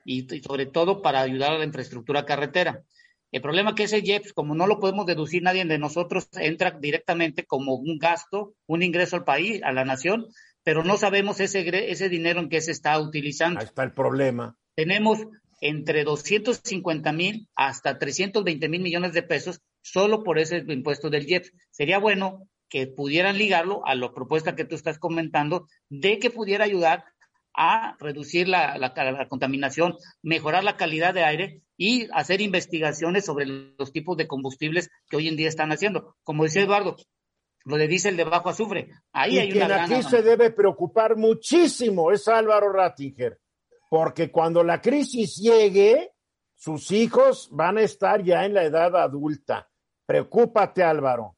y, sobre todo para ayudar a la infraestructura carretera. El problema que ese JEPS, como no lo podemos deducir nadie de nosotros, entra directamente como un gasto, un ingreso al país, a la nación, pero no sabemos ese, ese dinero en qué se está utilizando. Ahí está el problema. Tenemos entre 250 mil hasta 320 mil millones de pesos solo por ese impuesto del JEPS. Sería bueno que pudieran ligarlo a la propuesta que tú estás comentando de que pudiera ayudar a reducir la, la, contaminación, mejorar la calidad de aire y hacer investigaciones sobre los tipos de combustibles que hoy en día están haciendo. Como decía Eduardo, lo de diésel de bajo azufre. Ahí y hay quien una aquí se debe preocupar muchísimo es Álvaro Rattinger, porque cuando la crisis llegue, sus hijos van a estar ya en la edad adulta. Preocúpate, Álvaro.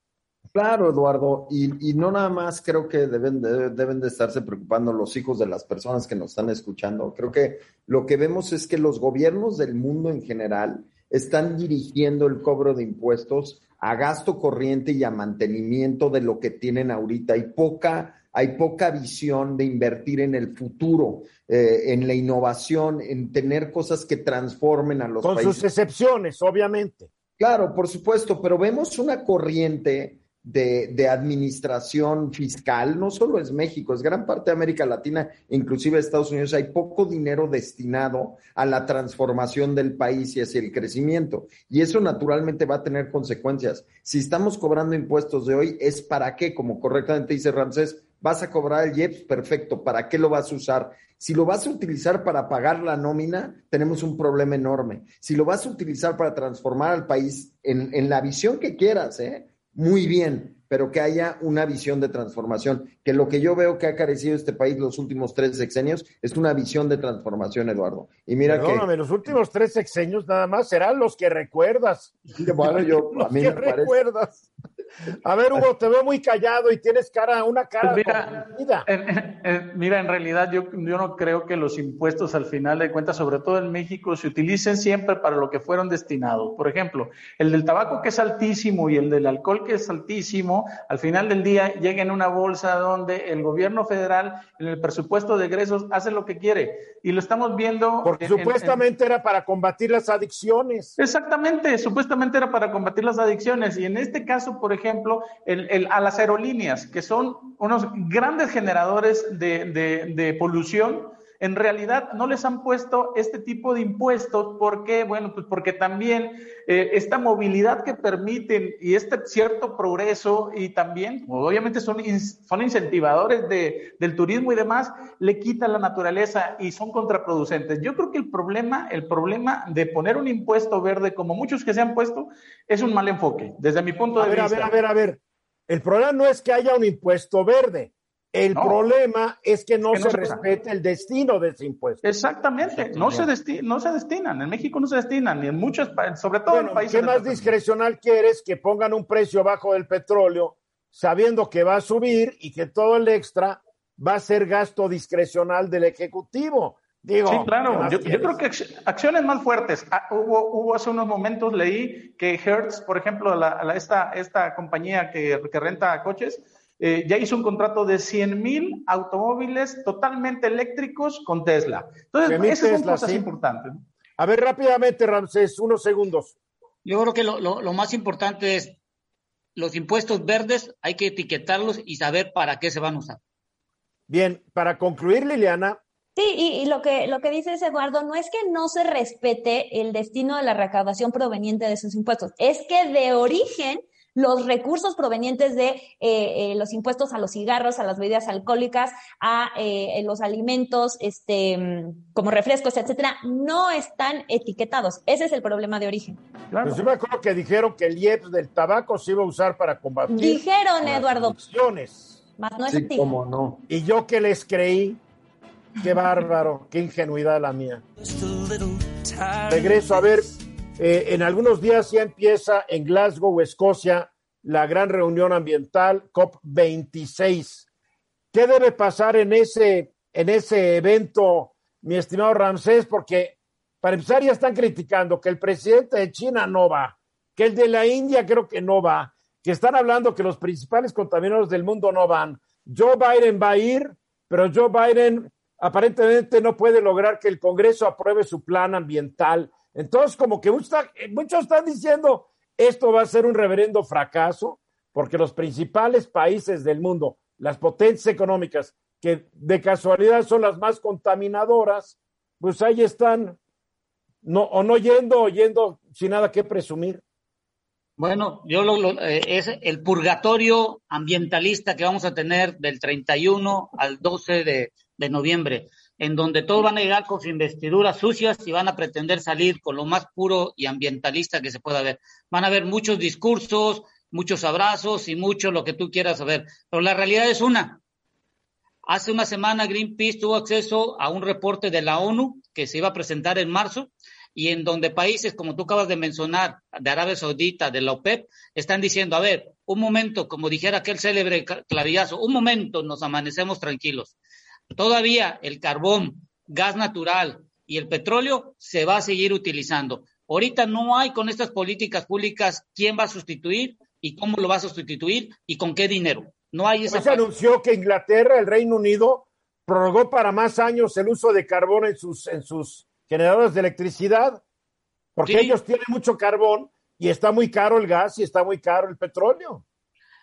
Claro, Eduardo, y, y, no nada más creo que deben de, deben de estarse preocupando los hijos de las personas que nos están escuchando. Creo que lo que vemos es que los gobiernos del mundo en general están dirigiendo el cobro de impuestos a gasto corriente y a mantenimiento de lo que tienen ahorita. Hay poca, hay poca visión de invertir en el futuro, eh, en la innovación, en tener cosas que transformen a los Con países. sus excepciones, obviamente. Claro, por supuesto, pero vemos una corriente de, administración fiscal, no solo es México, es gran parte de América Latina, inclusive Estados Unidos, hay poco dinero destinado a la transformación del país y hacia el crecimiento. Y eso naturalmente va a tener consecuencias. Si estamos cobrando impuestos de hoy, ¿es para qué? Como correctamente dice Ramsés, vas a cobrar el IEPS, perfecto, ¿para qué lo vas a usar? Si lo vas a utilizar para pagar la nómina, tenemos un problema enorme. Si lo vas a utilizar para transformar al país en, en la visión que quieras, ¿eh? Muy bien, pero que haya una visión de transformación, que lo que yo veo que ha carecido este país los últimos tres sexenios es una visión de transformación, Eduardo. Y mira Perdóname, que... los últimos tres sexenios nada más serán los que recuerdas. [laughs] Bueno, yo, a mí que me parece... A ver, Hugo, te veo muy callado y tienes cara, una cara Pues mira, en, en, mira, en realidad yo, yo no creo que los impuestos al final de cuentas, sobre todo en México, se utilicen siempre para lo que fueron destinados. Por ejemplo, el del tabaco que es altísimo y el del alcohol que es altísimo, al final del día llega en una bolsa donde el gobierno federal en el presupuesto de egresos hace lo que quiere. Y lo estamos viendo. Porque en, supuestamente en, era para combatir las adicciones. Exactamente, supuestamente era para combatir las adicciones. Y en este caso, por ejemplo, el, el, a las aerolíneas, que son unos grandes generadores de, de, de, polución, en realidad no les han puesto este tipo de impuestos. ¿Por qué? Bueno, pues porque también eh, esta movilidad que permiten y este cierto progreso y también, obviamente son, son incentivadores de, del turismo y demás, le quitan la naturaleza y son contraproducentes. Yo creo que el problema, el problema de poner un impuesto verde, como muchos que se han puesto, es un mal enfoque, desde mi punto a de ver, vista. A ver, a ver, a ver. El problema no es que haya un impuesto verde. El no, problema es que no, es que no se, se respete el destino de ese impuesto. Exactamente, no se, desti no se destinan, en México no se destinan, ni en muchos países, sobre todo bueno, en países. ¿Qué más discrecional quieres que pongan un precio bajo del petróleo sabiendo que va a subir y que todo el extra va a ser gasto discrecional del Ejecutivo? Digo, sí, claro. Yo, yo, creo que acciones más fuertes. Ah, hubo, hubo, hace unos momentos, leí que Hertz, por ejemplo, la, la, esta, esta compañía que, que renta coches, eh, ya hizo un contrato de 100 mil automóviles totalmente eléctricos con Tesla. Entonces, esas Tesla, son cosas sí. importantes. A ver, rápidamente, Ramsés, unos segundos. Yo creo que lo, lo, lo, más importante es los impuestos verdes, hay que etiquetarlos y saber para qué se van a usar. Bien, para concluir, Liliana, Sí, y, y, lo que lo que dices Eduardo no es que no se respete el destino de la recaudación proveniente de esos impuestos, es que de origen los recursos provenientes de eh, eh, los impuestos a los cigarros, a las bebidas alcohólicas, a eh, los alimentos, este, como refrescos, etcétera, no están etiquetados. Ese es el problema de origen. Claro. Pues yo me acuerdo que dijeron que el IEPS del tabaco se iba a usar para combatir. Dijeron, Eduardo. Adicciones. Más no es sí, cómo no. Y yo que les creí, qué bárbaro, qué ingenuidad la mía. Regreso a ver. Eh, en algunos días ya empieza en Glasgow, Escocia, la gran reunión ambiental COP26. ¿Qué debe pasar en ese, en ese evento, mi estimado Ramsés? Porque para empezar ya están criticando que el presidente de China no va, que el de la India creo que no va, que están hablando que los principales contaminadores del mundo no van. Joe Biden va a ir, pero Joe Biden aparentemente no puede lograr que el Congreso apruebe su plan ambiental. Entonces, como que muchos están diciendo, esto va a ser un reverendo fracaso, porque los principales países del mundo, las potencias económicas, que de casualidad son las más contaminadoras, pues ahí están, no, o no yendo, o yendo sin nada que presumir. Bueno, yo lo, lo eh, es el purgatorio ambientalista que vamos a tener del 31 al 12 de, de noviembre en donde todos van a llegar con sus investiduras sucias y van a pretender salir con lo más puro y ambientalista que se pueda ver. Van a haber muchos discursos, muchos abrazos y mucho lo que tú quieras saber. Pero la realidad es una. Hace una semana Greenpeace tuvo acceso a un reporte de la ONU que se iba a presentar en marzo y en donde países, como tú acabas de mencionar, de Arabia Saudita, de la OPEP, están diciendo, a ver, un momento, como dijera aquel célebre clavillazo, un momento, nos amanecemos tranquilos. Todavía el carbón, gas natural y el petróleo se va a seguir utilizando. Ahorita no hay con estas políticas públicas quién va a sustituir y cómo lo va a sustituir y con qué dinero. No hay esa. Pues se anunció que Inglaterra, el Reino Unido, prorrogó para más años el uso de carbón en sus, en sus generadores de electricidad, porque ellos tienen mucho carbón y está muy caro el gas y está muy caro el petróleo.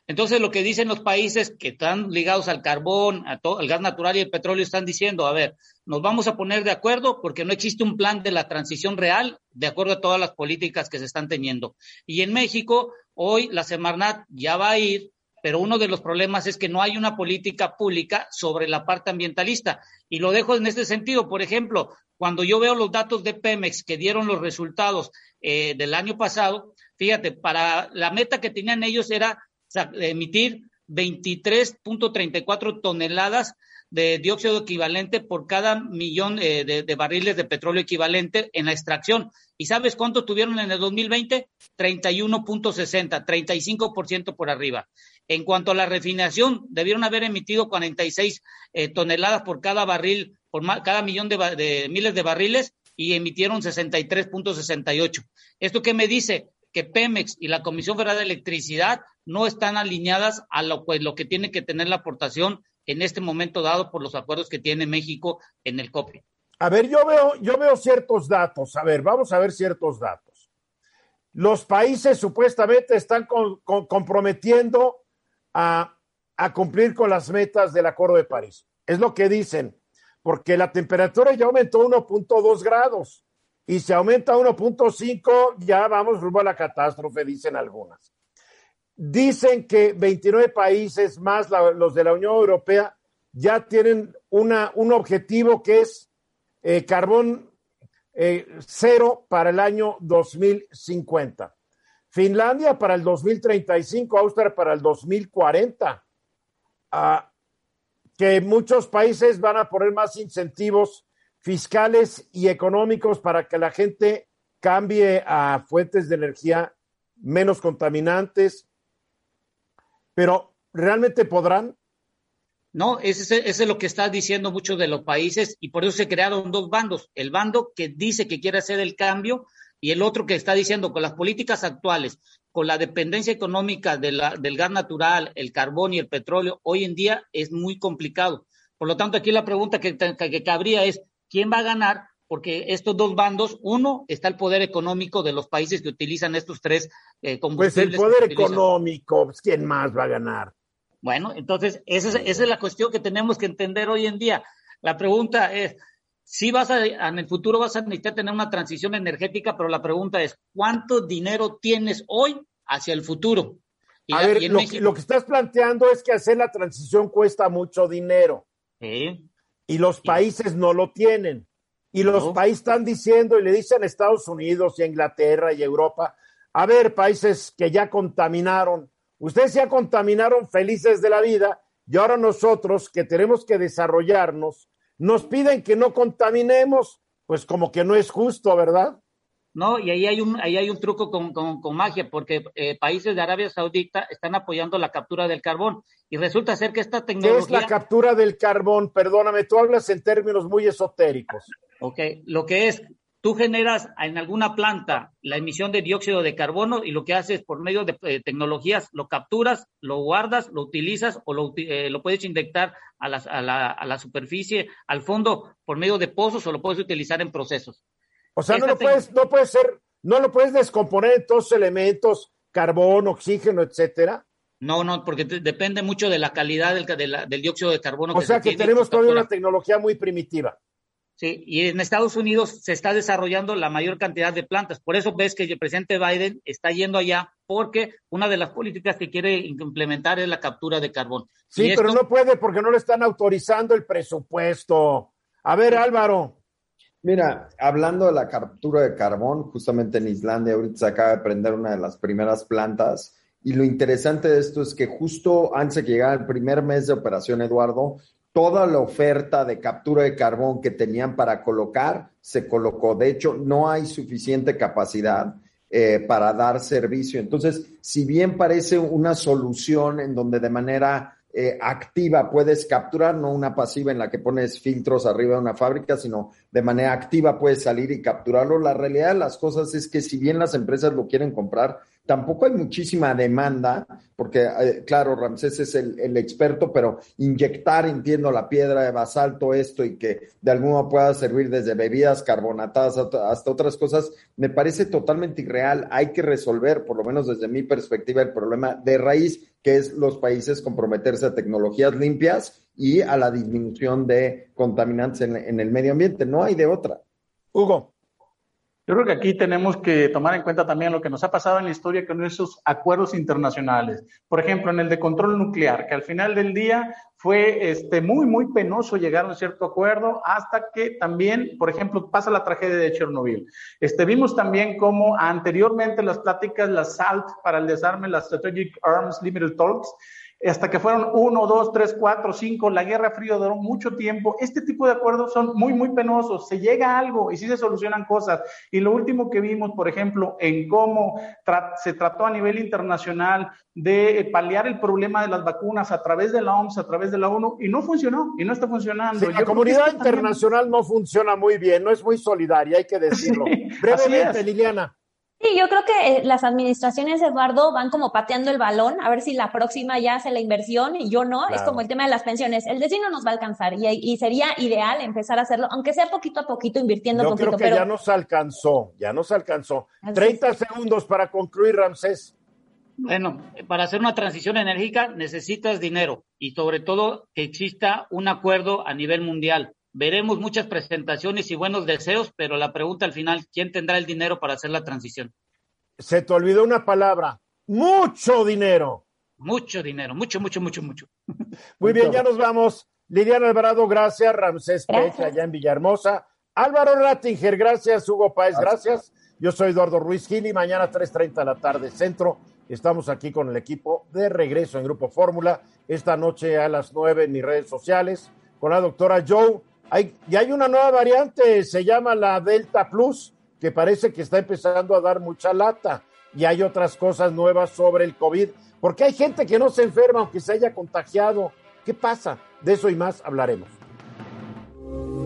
Entonces, lo que dicen los países que están ligados al carbón, al gas natural y el petróleo, están diciendo, a ver, nos vamos a poner de acuerdo porque no existe un plan de la transición real de acuerdo a todas las políticas que se están teniendo. Y en México, hoy la Semarnat ya va a ir, pero uno de los problemas es que no hay una política pública sobre la parte ambientalista. Y lo dejo en este sentido. Por ejemplo, cuando yo veo los datos de Pemex que dieron los resultados eh, del año pasado, fíjate, para la meta que tenían ellos era emitir 23.34 toneladas de dióxido equivalente por cada millón eh, de, barriles de petróleo equivalente en la extracción. ¿Y sabes cuánto tuvieron en el 2020? 31.60, 35% por arriba. En cuanto a la refinación, debieron haber emitido 46 eh, toneladas por cada barril, por cada millón de, de miles de barriles y emitieron 63.68. ¿Esto qué me dice? Que Pemex y la Comisión Federal de Electricidad no están alineadas a lo, pues, lo que tiene que tener la aportación en este momento dado por los acuerdos que tiene México en el COPE. A ver, yo veo, yo veo ciertos datos. A ver, vamos a ver ciertos datos. Los países supuestamente están comprometiendo a, a cumplir con las metas del Acuerdo de París. Es lo que dicen, porque la temperatura ya aumentó 1.2 grados y si aumenta 1.5 ya vamos rumbo a la catástrofe, dicen algunas. Dicen que 29 países más los de la Unión Europea ya tienen una, un objetivo que es eh, carbón eh, cero para el año 2050. Finlandia para el 2035, Austria para el 2040. Ah, que muchos países van a poner más incentivos fiscales y económicos para que la gente cambie a fuentes de energía menos contaminantes, pero ¿realmente podrán? No, ese, es lo que está diciendo muchos de los países y por eso se crearon dos bandos. El bando que dice que quiere hacer el cambio y el otro que está diciendo con las políticas actuales, con la dependencia económica del gas natural, el carbón y el petróleo, hoy en día es muy complicado. Por lo tanto, aquí la pregunta que, que cabría es, ¿quién va a ganar? Porque estos dos bandos, uno, está el poder económico de los países que utilizan estos tres eh, combustibles. Pues el poder económico, pues, ¿quién más va a ganar? Bueno, entonces esa es, esa es la cuestión que tenemos que entender hoy en día. La pregunta es, si vas a, en el futuro vas a necesitar tener una transición energética, pero la pregunta es, ¿cuánto dinero tienes hoy hacia el futuro? a ver, lo, que estás planteando es que hacer la transición cuesta mucho dinero. Y los países no lo tienen. Y los países están diciendo y le dicen a Estados Unidos y a Inglaterra y Europa, a ver, países que ya contaminaron, ustedes ya contaminaron felices de la vida y ahora nosotros que tenemos que desarrollarnos, nos piden que no contaminemos, pues como que no es justo, ¿verdad? No, y ahí hay un, ahí hay un truco con, con, magia, porque eh, países de Arabia Saudita están apoyando la captura del carbón. Y resulta ser que esta tecnología. ¿Qué es la captura del carbón? Perdóname, tú hablas en términos muy esotéricos. Ok, lo que es tú generas en alguna planta la emisión de dióxido de carbono y lo que haces por medio de eh, tecnologías, lo capturas, lo guardas, lo utilizas o lo, eh, lo puedes inyectar a la, a, la, a la, superficie, al fondo, por medio de pozos o lo puedes utilizar en procesos. O sea, no lo, puedes, no puede ser, no lo puedes descomponer en todos elementos, carbón, oxígeno, etcétera. No, no, porque depende mucho de la calidad del, del dióxido de carbono. O sea que tenemos todavía una tecnología muy primitiva. Sí, y en Estados Unidos se está desarrollando la mayor cantidad de plantas. Por eso ves que el presidente Biden está yendo allá porque una de las políticas que quiere implementar es la captura de carbón. Sí, pero no puede porque no le están autorizando el presupuesto. A ver, Álvaro. Mira, hablando de la captura de carbón, justamente en Islandia ahorita se acaba de prender una de las primeras plantas y lo interesante de esto es que justo antes de que llegara el primer mes de operación, Eduardo, toda la oferta de captura de carbón que tenían para colocar se colocó. De hecho, no hay suficiente capacidad eh, para dar servicio. Entonces, si bien parece una solución en donde de manera eh, activa puedes capturar, no una pasiva en la que pones filtros arriba de una fábrica, sino de manera activa puedes salir y capturarlo. La realidad de las cosas es que si bien las empresas lo quieren comprar, tampoco hay muchísima demanda, porque eh, claro, Ramsés es el, experto, pero inyectar, entiendo, la piedra de basalto, esto y que de modo pueda servir desde bebidas carbonatadas hasta otras cosas, me parece totalmente irreal. Hay que resolver, por lo menos desde mi perspectiva, el problema de raíz, que es los países comprometerse a tecnologías limpias y a la disminución de contaminantes en el medio ambiente. No hay de otra. Hugo. Yo creo que aquí tenemos que tomar en cuenta también lo que nos ha pasado en la historia con esos acuerdos internacionales. Por ejemplo, en el de control nuclear, que al final del día fue este, muy, muy penoso llegar a un cierto acuerdo hasta que también, por ejemplo, pasa la tragedia de Chernobyl. Este, vimos también cómo anteriormente las pláticas, la SALT para el desarme, las Strategic Arms Limited Talks, hasta que fueron uno, dos, tres, cuatro, cinco, la Guerra Fría duró mucho tiempo. Este tipo de acuerdos son muy, muy penosos. Se llega a algo y sí se solucionan cosas. Y lo último que vimos, por ejemplo, en cómo se trató a nivel internacional de paliar el problema de las vacunas a través de la OMS, a través de la ONU, y no funcionó, y no está funcionando. la comunidad internacional no funciona muy bien, no es muy solidaria, hay que decirlo. [laughs] Brevemente, Liliana. Sí, yo creo que eh, las administraciones, Eduardo, van como pateando el balón, a ver si la próxima ya hace la inversión y yo no. Es como el tema de las pensiones. El destino nos va a alcanzar y, sería ideal empezar a hacerlo, aunque sea poquito a poquito, invirtiendo yo poquito. Creo que ya nos alcanzó, ya nos alcanzó. 30 segundos para concluir, Ramsés. Bueno, para hacer una transición enérgica necesitas dinero y sobre todo que exista un acuerdo a nivel mundial veremos muchas presentaciones y buenos deseos, pero la pregunta al final, ¿quién tendrá el dinero para hacer la transición? Se te olvidó una palabra, mucho dinero. Mucho dinero, mucho, mucho, mucho, mucho. [laughs] Muy bien, ya nos vamos. Liliana Alvarado, gracias. Ramsés Pecha, allá en Villahermosa. Álvaro Rattinger, gracias. Hugo Páez, gracias. Yo soy Eduardo Ruiz Gil y mañana 3.30 de la tarde, centro. Estamos aquí con el equipo de regreso en Grupo Fórmula. Esta noche a las 9 en mis redes sociales con la doctora Joe hay, y hay una nueva variante, se llama la Delta Plus, que parece que está empezando a dar mucha lata. Y hay otras cosas nuevas sobre el COVID, porque hay gente que no se enferma aunque se haya contagiado. ¿Qué pasa? De eso y más hablaremos.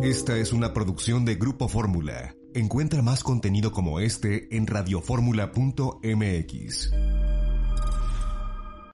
Esta es una producción de Grupo Fórmula. Encuentra más contenido como este en radioformula.mx.